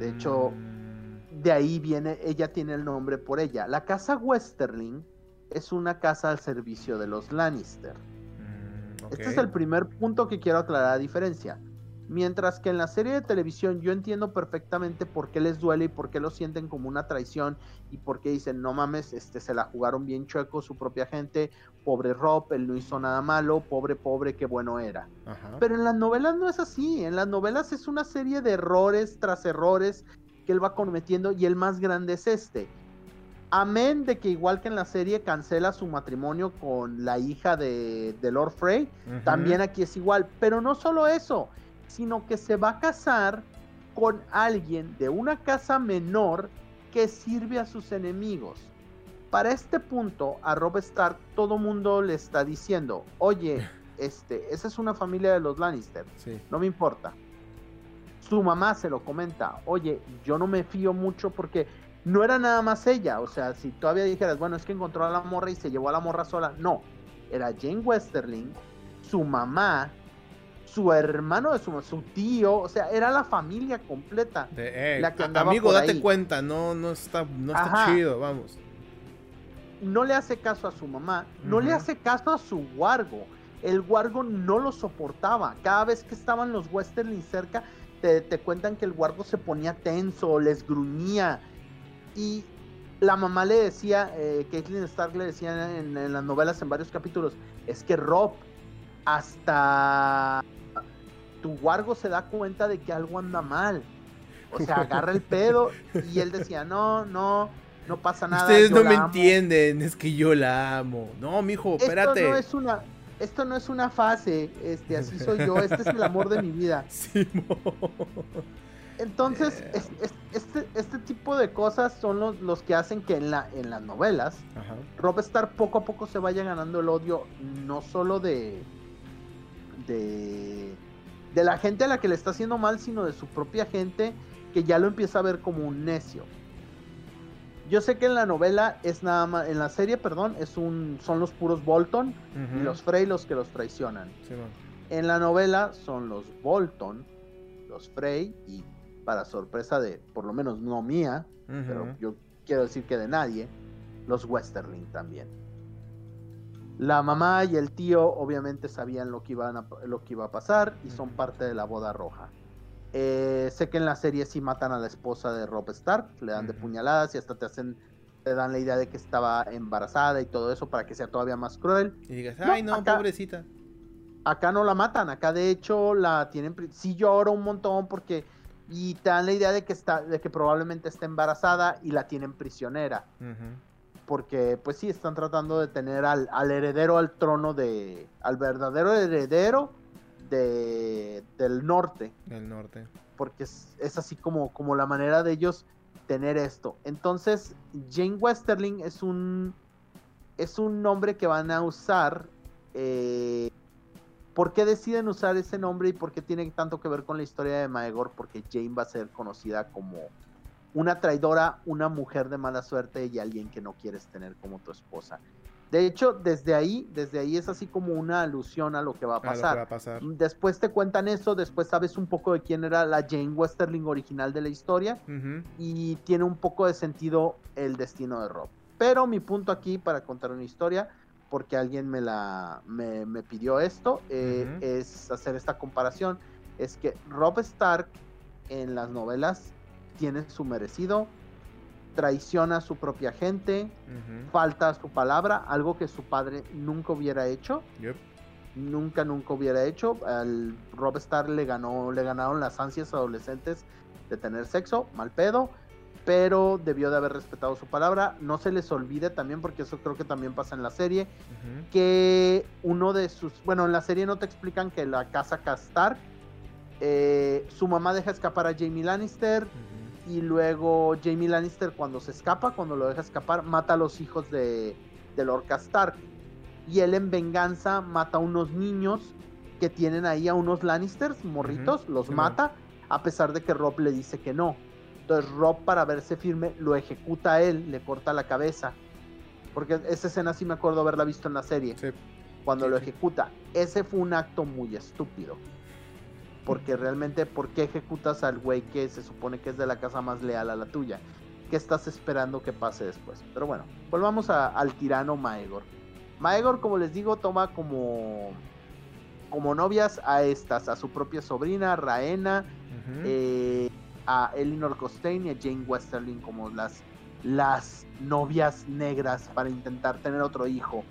De hecho, mm. de ahí viene, ella tiene el nombre por ella. La casa Westerling es una casa al servicio de los Lannister. Mm, este es el primer punto que quiero aclarar a diferencia. Mientras que en la serie de televisión yo entiendo perfectamente por qué les duele y por qué lo sienten como una traición y por qué dicen, no mames, este, se la jugaron bien chueco su propia gente, pobre Rob, él no hizo nada malo, pobre, pobre, qué bueno era. Pero en las novelas no es así, en las novelas es una serie de errores tras errores que él va cometiendo y el más grande es este. Amén de que igual que en la serie cancela su matrimonio con la hija de, Lord Frey, también aquí es igual. Pero no solo eso, sino que se va a casar con alguien de una casa menor que sirve a sus enemigos. Para este punto, a Rob Stark todo mundo le está diciendo, oye, este, esa es una familia de los Lannister, no me importa. Su mamá se lo comenta, oye, yo no me fío mucho porque no era nada más ella, o sea, si todavía dijeras, bueno, es que encontró a la morra y se llevó a la morra sola, no, era Jane Westerling, su mamá su hermano su, su tío, o sea, era la familia completa. Eh, la que amigo, date cuenta, no, no está, no está chido, vamos. No le hace caso a su mamá, no le hace caso a su guargo. El guargo no lo soportaba. Cada vez que estaban los Westerling cerca, te, te cuentan que el guargo se ponía tenso, les gruñía. Y la mamá le decía, eh, Caitlin Stark le decía en, en, las novelas en varios capítulos, es que Rob, hasta tu Wargo se da cuenta de que algo anda mal. O sea, agarra el pedo y él decía, no, no, no pasa nada. Ustedes no me entienden, es que yo la amo. No, mijo, espérate. Esto no es una, esto no es una fase, este, así soy yo, este es el amor de mi vida. Entonces, este, este tipo de cosas son los, los que hacen que en, la, en las novelas, Rob Star poco a poco se vaya ganando el odio, no solo de, de, de la gente a la que le está haciendo mal, sino de su propia gente que ya lo empieza a ver como un necio. Yo sé que en la novela es nada más, en la serie, perdón, es un, son los puros Bolton y los Frey los que los traicionan. en la novela son los Bolton, los Frey y para sorpresa de, por lo menos no mía, pero yo quiero decir que de nadie, los Westerling también. La mamá y el tío obviamente sabían lo que, iban a, lo que iba a pasar y son parte de la boda roja. Eh, sé que en la serie sí matan a la esposa de Rob Stark, le dan de puñaladas y hasta te hacen, te dan la idea de que estaba embarazada y todo eso para que sea todavía más cruel. Y digas, ay no, pobrecita. Acá no la matan, acá de hecho la tienen, sí llora un montón porque y te dan la idea de que está de que probablemente está embarazada y la tienen prisionera porque pues sí están tratando de tener al, heredero al trono de al verdadero heredero de del norte. Del norte. Porque es, así como como la manera de ellos tener esto. Entonces Jane Westerling es un es un nombre que van a usar eh, ¿Por qué deciden usar ese nombre y por qué tiene tanto que ver con la historia de Maegor? Porque Jane va a ser conocida como una traidora, una mujer de mala suerte y alguien que no quieres tener como tu esposa. De hecho, desde ahí, desde ahí es así como una alusión a lo que va a pasar. Después te cuentan eso, después sabes un poco de quién era la Jane Westerling original de la historia y tiene un poco de sentido el destino de Rob. Pero mi punto aquí para contar una historia porque alguien me la me, pidió esto, eh, es hacer esta comparación. Es que Rob Stark en las novelas tiene su merecido, traiciona a su propia gente, falta a su palabra, algo que su padre nunca hubiera hecho. Nunca, nunca hubiera hecho. Al Rob Stark le ganó, le ganaron las ansias adolescentes de tener sexo, mal pedo pero debió de haber respetado su palabra. No se les olvide también, porque eso creo que también pasa en la serie, que uno de sus, bueno, en la serie no te explican que la casa Castar, eh, su mamá deja escapar a Jamie Lannister y luego Jamie Lannister cuando se escapa, cuando lo deja escapar, mata a los hijos de, de Lord Castar. Y él en venganza mata a unos niños que tienen ahí a unos Lannisters, morritos, los mata, a pesar de que Rob le dice que no entonces Rob, para verse firme, lo ejecuta a él, le corta la cabeza. Porque esa escena sí me acuerdo haberla visto en la serie. Cuando lo ejecuta. Ese fue un acto muy estúpido. Porque realmente, ¿por qué ejecutas al güey que se supone que es de la casa más leal a la tuya? ¿Qué estás esperando que pase después? Pero bueno, volvamos al tirano Maegor. Maegor, como les digo, toma como, como novias a estas, a su propia sobrina, Raena, eh, a Elinor Costain y a Jane Westerling como las, las novias negras para intentar tener otro hijo.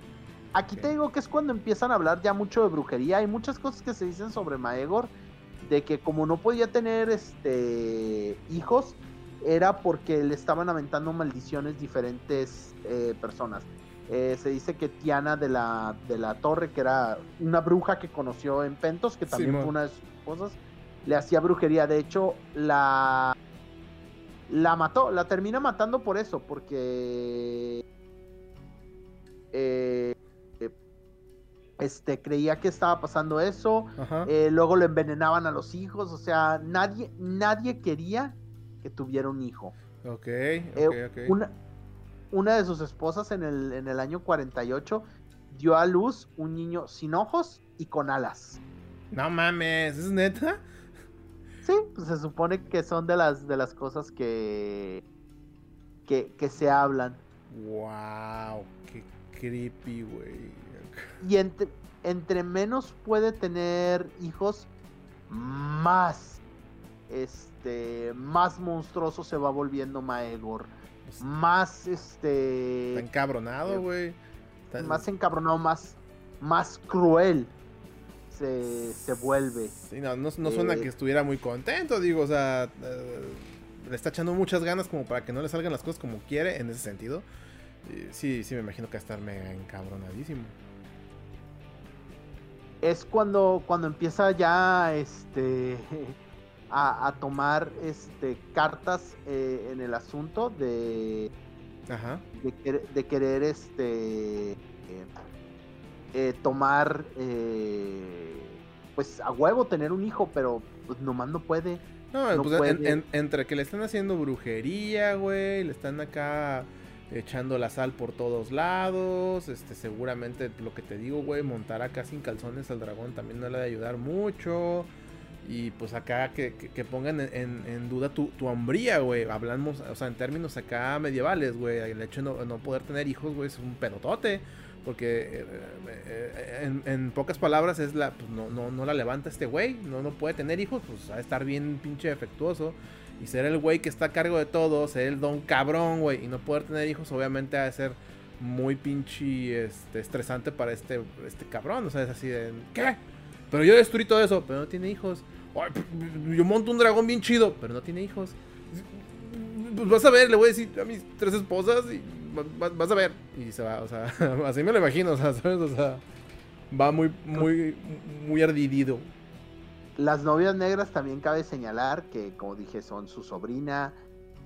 Aquí te digo que es cuando empiezan a hablar ya mucho de brujería. Hay muchas cosas que se dicen sobre Maegor, de que como no podía tener este hijos, era porque le estaban aventando maldiciones diferentes eh, personas. Eh, se dice que Tiana de la, de la Torre, que era una bruja que conoció en Pentos, que también fue una de sus esposas, le hacía brujería. De hecho, la, la mató, la termina matando por eso, porque eh, este, creía que estaba pasando eso. Eh, luego le envenenaban a los hijos. O sea, nadie, nadie quería que tuviera un hijo. Ok, eh, Una, una de sus esposas en el, en el año 48 dio a luz un niño sin ojos y con alas. No mames, ¿es neta? Sí, pues se supone que son de las de las cosas que que, se hablan. Wow, qué creepy, güey. Y entre, entre menos puede tener hijos, más este más monstruoso se va volviendo Maegor. más este. Está encabronado, eh, güey. Más encabronado, más, más cruel se, se vuelve. Sí, no, no, suena eh, que estuviera muy contento, digo, o sea, le está echando muchas ganas como para que no le salgan las cosas como quiere en ese sentido. Sí, sí, me imagino que va a estar mega encabronadísimo es cuando, cuando empieza ya este a, tomar este cartas eh, en el asunto de De, querer, este eh, tomar eh, pues a huevo tener un hijo pero pues nomás no puede no, pues entre que le están haciendo brujería güey le están acá echando la sal por todos lados. Este, seguramente lo que te digo, güey, montar acá sin calzones al dragón también no le va a ayudar mucho. Y pues acá que, pongan en, duda tu, tu hombría, güey. Hablamos, o sea, en términos acá medievales, güey. El hecho de no, poder tener hijos, güey, es un pedotote. Porque eh, eh, en, pocas palabras es la, pues no, no, no la levanta este güey. No, no puede tener hijos, pues va a estar bien pinche defectuoso y ser el güey que está a cargo de todo, ser el don cabrón, güey, y no poder tener hijos, obviamente ha de ser muy pinche este, estresante para este, este cabrón. O sea, es así de, ¿qué? Pero yo destruí todo eso, pero no tiene hijos. yo monto un dragón bien chido, pero no tiene hijos. Pues vas a ver, le voy a decir a mis tres esposas y vas a ver. Y se va, o sea, así me lo imagino, o sea, ¿sabes? O sea, va muy, muy, muy ardidido. Las novias negras también cabe señalar que, como dije, son su sobrina,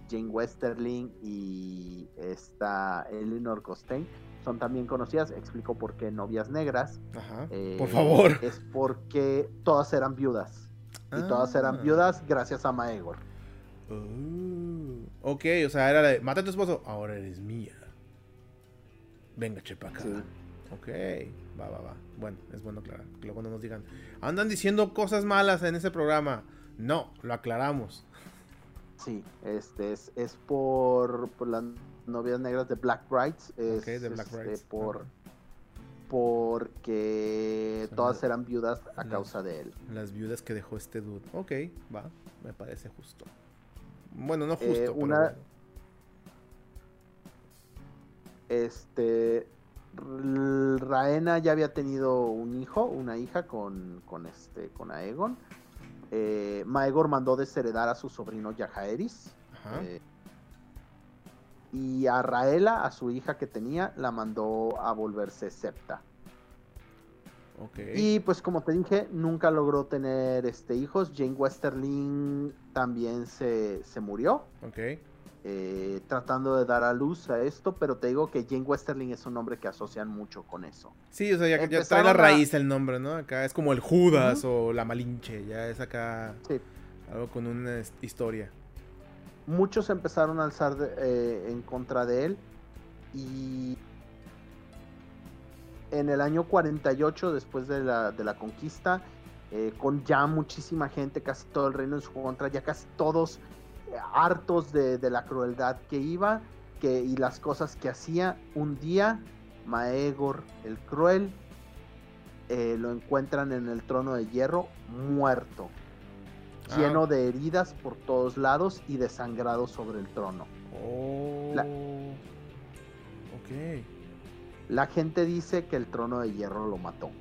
Jane Westerling y esta Eleanor Costain. Son también conocidas, explico por qué novias negras. Ajá. Eh, por favor. Es porque todas eran viudas. Y todas eran ah. viudas gracias a Maegor. Oh, ok, o sea, era de, mata a tu esposo, ahora eres mía. Venga, chepa acá. Ok, va, va, va. Bueno, es bueno aclarar. Que luego no nos digan, andan diciendo cosas malas en ese programa. No, lo aclaramos. Sí, este es, es por, por las novias negras de Black Brides. Es, de Black este, por, porque todas eran viudas a causa de él. Las viudas que dejó este dude. Ok, va, me parece justo. Bueno, no justo, eh, una, Este, Raena ya había tenido un hijo, una hija con, con este, con Aegon. Eh, Maegor mandó desheredar a su sobrino Yajaeris. Eh, y a Raela, a su hija que tenía, la mandó a volverse septa. Y pues como te dije, nunca logró tener este hijos. Jane Westerling también se, se murió. Okay. Eh, tratando de dar a luz a esto, pero te digo que Jane Westerling es un nombre que asocian mucho con eso. Sí, o sea, ya, trae la raíz el nombre, ¿no? Acá es como el Judas o la Malinche, ya es acá algo con una historia. Muchos empezaron a alzar eh, en contra de él y en el año 48, después de la, de la conquista, eh, con ya muchísima gente, casi todo el reino en su contra, ya casi todos hartos de, la crueldad que iba que, y las cosas que hacía. Un día, Maegor el Cruel eh, lo encuentran en el trono de hierro muerto, ah. lleno de heridas por todos lados y desangrado sobre el trono. Oh. La, la gente dice que el trono de hierro lo mató.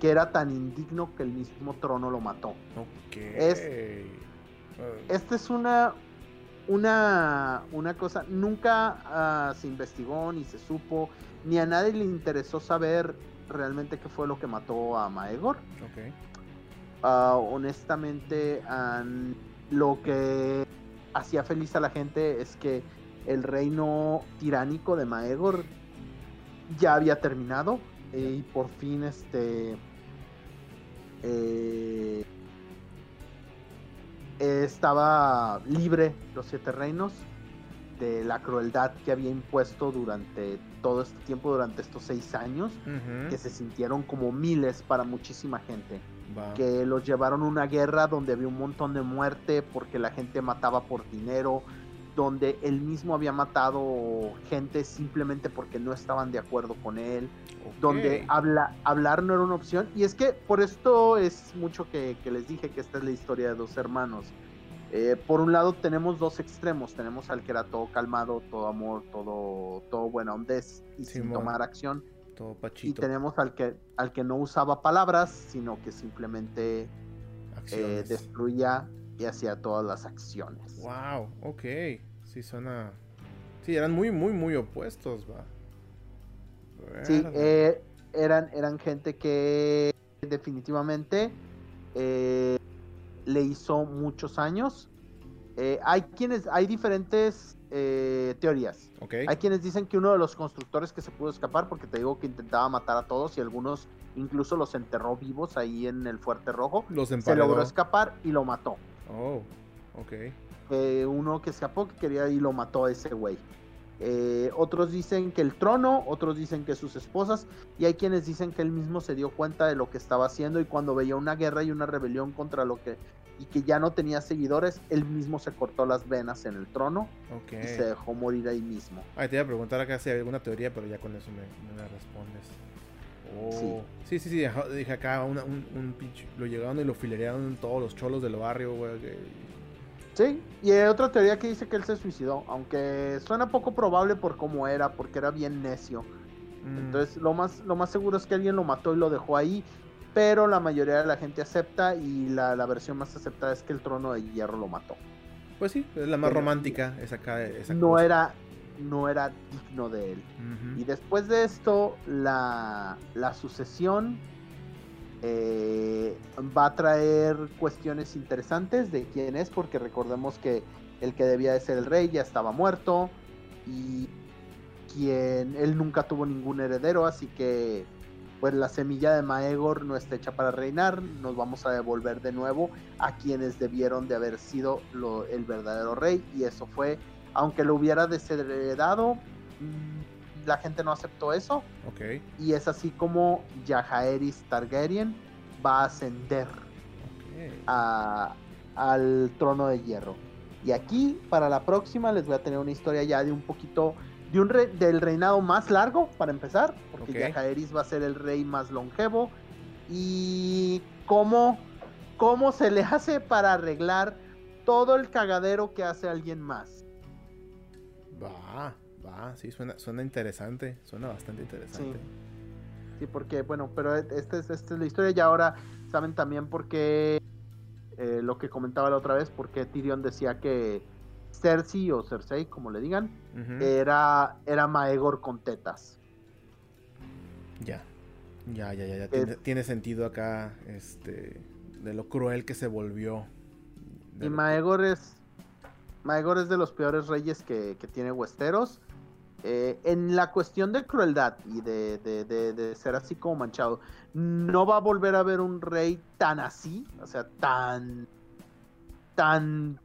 Que era tan indigno que el mismo trono lo mató. Es, esta es una, una, una cosa, nunca ah, se investigó ni se supo, ni a nadie le interesó saber realmente qué fue lo que mató a Maegor. Ah, honestamente, lo que hacía feliz a la gente es que el reino tiránico de Maegor ya había terminado y por fin este eh, estaba libre los siete reinos de la crueldad que había impuesto durante todo este tiempo, durante estos seis años, que se sintieron como miles para muchísima gente. Que los llevaron a una guerra donde había un montón de muerte porque la gente mataba por dinero, donde él mismo había matado gente simplemente porque no estaban de acuerdo con él, donde habla, hablar no era una opción. Y es que por esto es mucho que, les dije que esta es la historia de dos hermanos. Eh, por un lado tenemos dos extremos, tenemos al que era todo calmado, todo amor, todo, todo buena hondez y sin tomar acción. Todo pachito. Y tenemos al que, al que no usaba palabras, sino que simplemente eh, destruía y hacía todas las acciones. Wow, ok. Sí, suena. Sí, eran muy, muy, muy opuestos, va. Sí, eh, eran, eran gente que definitivamente eh, le hizo muchos años. Eh, hay quienes, hay diferentes teorías. Hay quienes dicen que uno de los constructores que se pudo escapar, porque te digo que intentaba matar a todos y algunos incluso los enterró vivos ahí en el Fuerte Rojo, los se logró escapar y lo mató. Oh, ok. uno que escapó que quería y lo mató a ese güey. Eh, otros dicen que el trono, otros dicen que sus esposas, y hay quienes dicen que él mismo se dio cuenta de lo que estaba haciendo y cuando veía una guerra y una rebelión contra lo que y que ya no tenía seguidores, él mismo se cortó las venas en el trono y se dejó morir ahí mismo. Ay, te iba a preguntar acá si hay alguna teoría, pero ya con eso me, me respondes. Oh. Sí. sí, sí, dije acá un, un, pinche, lo llegaron y lo filerearon todos los cholos del barrio, güey. Sí, y hay otra teoría que dice que él se suicidó, aunque suena poco probable por cómo era, porque era bien necio. Mm. Entonces lo más, lo más seguro es que alguien lo mató y lo dejó ahí, pero la mayoría de la gente acepta y la, versión más aceptada es que el trono de hierro lo mató. Pues sí, es la más romántica, esa, esa no era no era digno de él. Y después de esto, la, la sucesión eh, va a traer cuestiones interesantes de quién es, porque recordemos que el que debía de ser el rey ya estaba muerto y quien él nunca tuvo ningún heredero, así que pues la semilla de Maegor no está hecha para reinar, nos vamos a devolver de nuevo a quienes debieron de haber sido el verdadero rey y eso fue, aunque lo hubiera desheredado, mm, la gente no aceptó eso. Y es así como Yajaeris Targaryen va a ascender al trono de hierro. Y aquí, para la próxima, les voy a tener una historia ya de un poquito, de un del reinado más largo, para empezar, porque okay. va a ser el rey más longevo. Y cómo, cómo se le hace para arreglar todo el cagadero que hace alguien más. Va, va, sí, suena, suena interesante, suena bastante interesante. Sí, porque, bueno, pero esta es, esta es la historia y ahora saben también por qué, eh, lo que comentaba la otra vez, porque Tyrion decía que Cersei o Cersei, como le digan, era, era Maegor con tetas. Ya, ya, ya, ya, ya. Tiene, sentido acá, este, de lo cruel que se volvió. Y Maegor es, Maegor es de los peores reyes que, que tiene Westeros eh, en la cuestión de crueldad y de, ser así como manchado, no va a volver a ver un rey tan así, o sea, tan, tan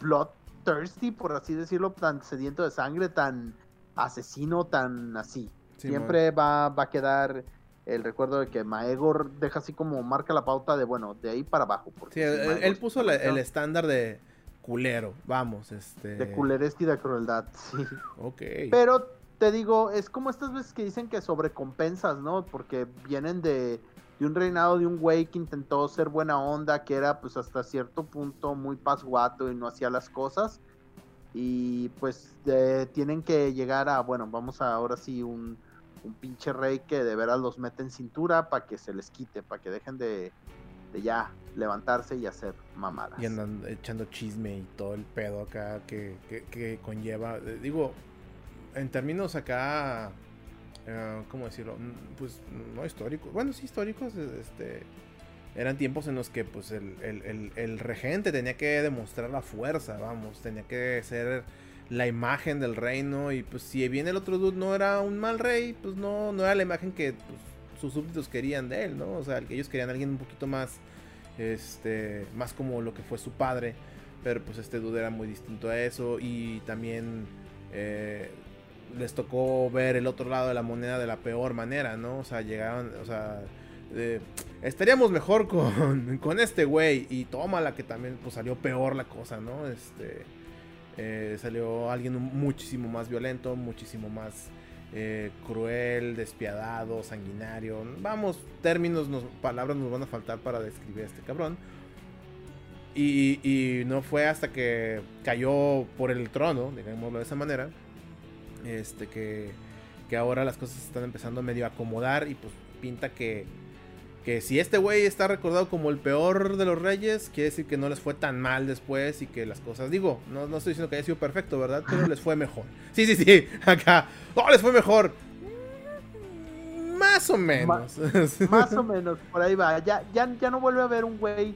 bloodthirsty, por así decirlo, tan sediento de sangre, tan asesino, tan así. Siempre va, a quedar el recuerdo de que Maegor deja así como marca la pauta de, bueno, de ahí para abajo. sí, él, puso el estándar de culero, vamos, este... De culerés y de crueldad, sí. Ok. Pero te digo, es como estas veces que dicen que sobrecompensas, ¿no? Porque vienen de, un reinado de un güey que intentó ser buena onda, que era pues hasta cierto punto muy pasguato y no hacía las cosas. Y pues tienen que llegar a, bueno, vamos a ahora sí un, un pinche rey que de veras los mete en cintura para que se les quite, para que dejen de, de ya levantarse y hacer mamadas. Y andan echando chisme y todo el pedo acá que, que, conlleva. Eh, digo, en términos acá, eh, ¿cómo decirlo? Pues no históricos. Bueno, sí históricos, e, este... Eran tiempos en los que pues el, el, el, regente tenía que demostrar la fuerza, vamos, tenía que ser la imagen del reino y pues si bien el otro dude no era un mal rey, pues no, no era la imagen que pues, sus súbditos querían de él, ¿no? O sea, ellos querían a alguien un poquito más este, más como lo que fue su padre, pero pues este dude era muy distinto a eso y también eh, les tocó ver el otro lado de la moneda de la peor manera, ¿no? O sea, llegaron, o sea, estaríamos mejor con, con este güey y toma la que también pues salió peor la cosa, ¿no? Este, eh, salió alguien muchísimo más violento, muchísimo más eh, cruel, despiadado, sanguinario. Vamos, términos, palabras nos van a faltar para describir a este cabrón. Y, no fue hasta que cayó por el trono, digámoslo de esa manera, este que, que ahora las cosas están empezando a medio acomodar y pues pinta que, que si este güey está recordado como el peor de los reyes, quiere decir que no les fue tan mal después y que las cosas, digo, no, no estoy diciendo que haya sido perfecto, ¿verdad? Pero les fue mejor. Sí, sí, sí, acá, oh, les fue mejor. Más o menos. más o menos, por ahí va. Ya, ya, ya no vuelve a haber un güey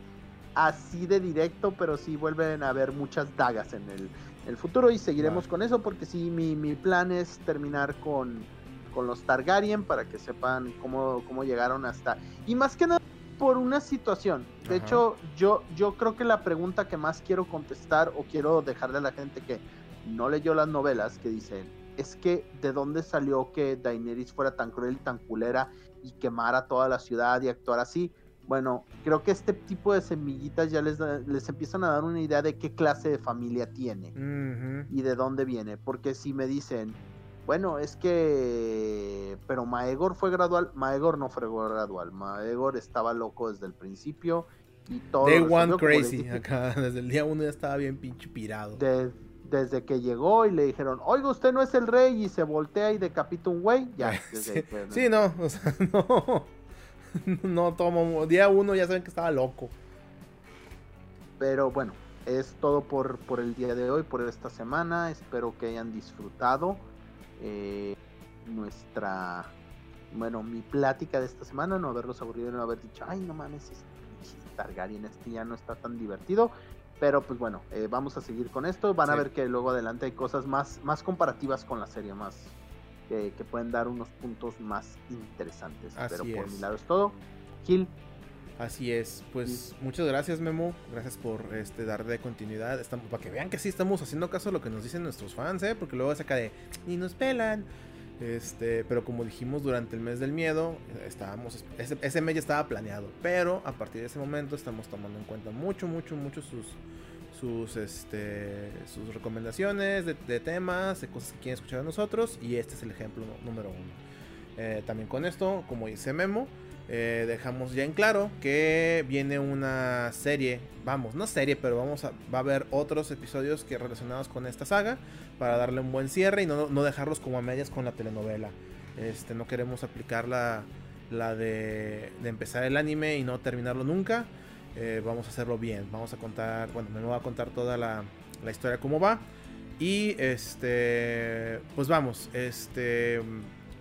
así de directo, pero sí vuelven a haber muchas dagas en el, futuro y seguiremos con eso porque sí, mi, mi plan es terminar con, con, los Targaryen para que sepan cómo, cómo llegaron hasta... Y más que nada por una situación. De hecho, yo, yo creo que la pregunta que más quiero contestar o quiero dejarle a la gente que no leyó las novelas, que dicen, es que de dónde salió que Daenerys fuera tan cruel y tan culera y quemara toda la ciudad y actuar así bueno, creo que este tipo de semillitas ya les, les empiezan a dar una idea de qué clase de familia tiene y de dónde viene. Porque si me dicen, bueno, es que. Pero Maegor fue gradual. Maegor no fue gradual. Maegor estaba loco desde el principio. Y todo. Day one crazy. Acá, desde el día uno ya estaba bien pinche pirado. desde que llegó y le dijeron, oiga, usted no es el rey. Y se voltea y decapita un güey. Ya. sí, sí, no, o sea, no. no tomo. Día uno ya saben que estaba loco. Pero bueno, es todo por, por el día de hoy, por esta semana. Espero que hayan disfrutado eh, nuestra. Bueno, mi plática de esta semana, no haberlos aburrido, no haber dicho, ay, no mames, Targaryen este ya no está tan divertido. Pero pues bueno, eh, vamos a seguir con esto. Van a ver que luego adelante hay cosas más, más comparativas con la serie, más, que, pueden dar unos puntos más interesantes. Pero por mi lado es todo. Gil. Así es, pues muchas gracias Memo, gracias por este darle continuidad, estamos, para que vean que sí estamos haciendo caso a lo que nos dicen nuestros fans, ¿eh? porque luego saca de ni nos pelan, este, pero como dijimos durante el mes del miedo, estábamos, ese, ese mes ya estaba planeado, pero a partir de ese momento estamos tomando en cuenta mucho, mucho, mucho sus, sus, este, sus recomendaciones de, temas, de cosas que quieren escuchar a nosotros. Y este es el ejemplo número uno. Eh, también con esto, como dice Memo, eh, dejamos ya en claro que viene una serie, vamos, no serie, pero vamos a, va a haber otros episodios que relacionados con esta saga para darle un buen cierre y no, no dejarlos como a medias con la telenovela. Este, no queremos aplicar la, la de, de empezar el anime y no terminarlo nunca. Eh, vamos a hacerlo bien. Vamos a contar, bueno, me voy a contar toda la, la historia cómo va. Y este, pues vamos, este,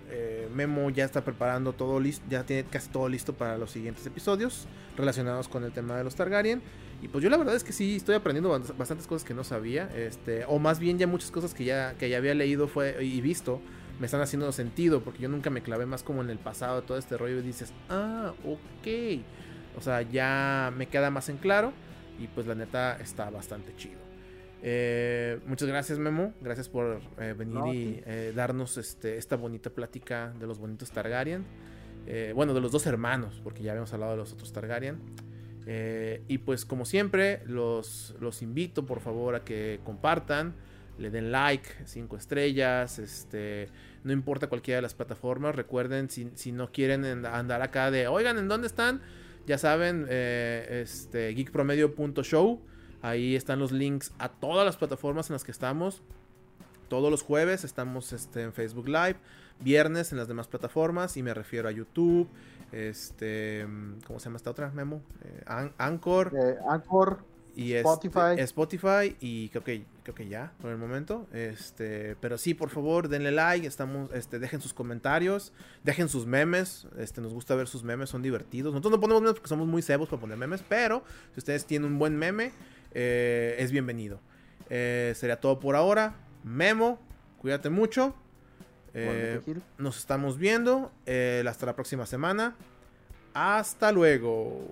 eh, Memo ya está preparando todo listo, ya tiene casi todo listo para los siguientes episodios relacionados con el tema de los Targaryen. Y pues yo la verdad es que sí estoy aprendiendo bastantes cosas que no sabía, este, o más bien ya muchas cosas que ya, que ya había leído fue, y visto me están haciendo sentido, porque yo nunca me clavé más como en el pasado todo este rollo y dices, ah, ok. O sea, ya me queda más en claro. Y pues la neta está bastante chido. Eh, muchas gracias, Memo. Gracias por eh, venir y eh, darnos este, esta bonita plática de los bonitos Targaryen. bueno, de los dos hermanos, porque ya habíamos hablado de los otros Targaryen. y pues, como siempre, los, los invito por favor a que compartan, le den like, cinco estrellas, este, no importa cualquiera de las plataformas. Recuerden, si, si no quieren andar acá de, oigan, ¿en dónde están? Ya saben, este, geekpromedio.show. Ahí están los links a todas las plataformas en las que estamos. Todos los jueves estamos este, en Facebook Live. Viernes en las demás plataformas. Y me refiero a YouTube. Este. ¿Cómo se llama esta otra, Memo? Eh, Anchor. Eh, Anchor y Spotify. Spotify y creo que, creo que ya por el momento. Este, pero sí, por favor, denle like, estamos, este, dejen sus comentarios, dejen sus memes. Este, nos gusta ver sus memes, son divertidos. Nosotros no ponemos memes porque somos muy cebos para poner memes, pero si ustedes tienen un buen meme, eh, es bienvenido. Eh, sería todo por ahora. Memo, cuídate mucho. Eh, nos estamos viendo. hasta la próxima semana. Hasta luego.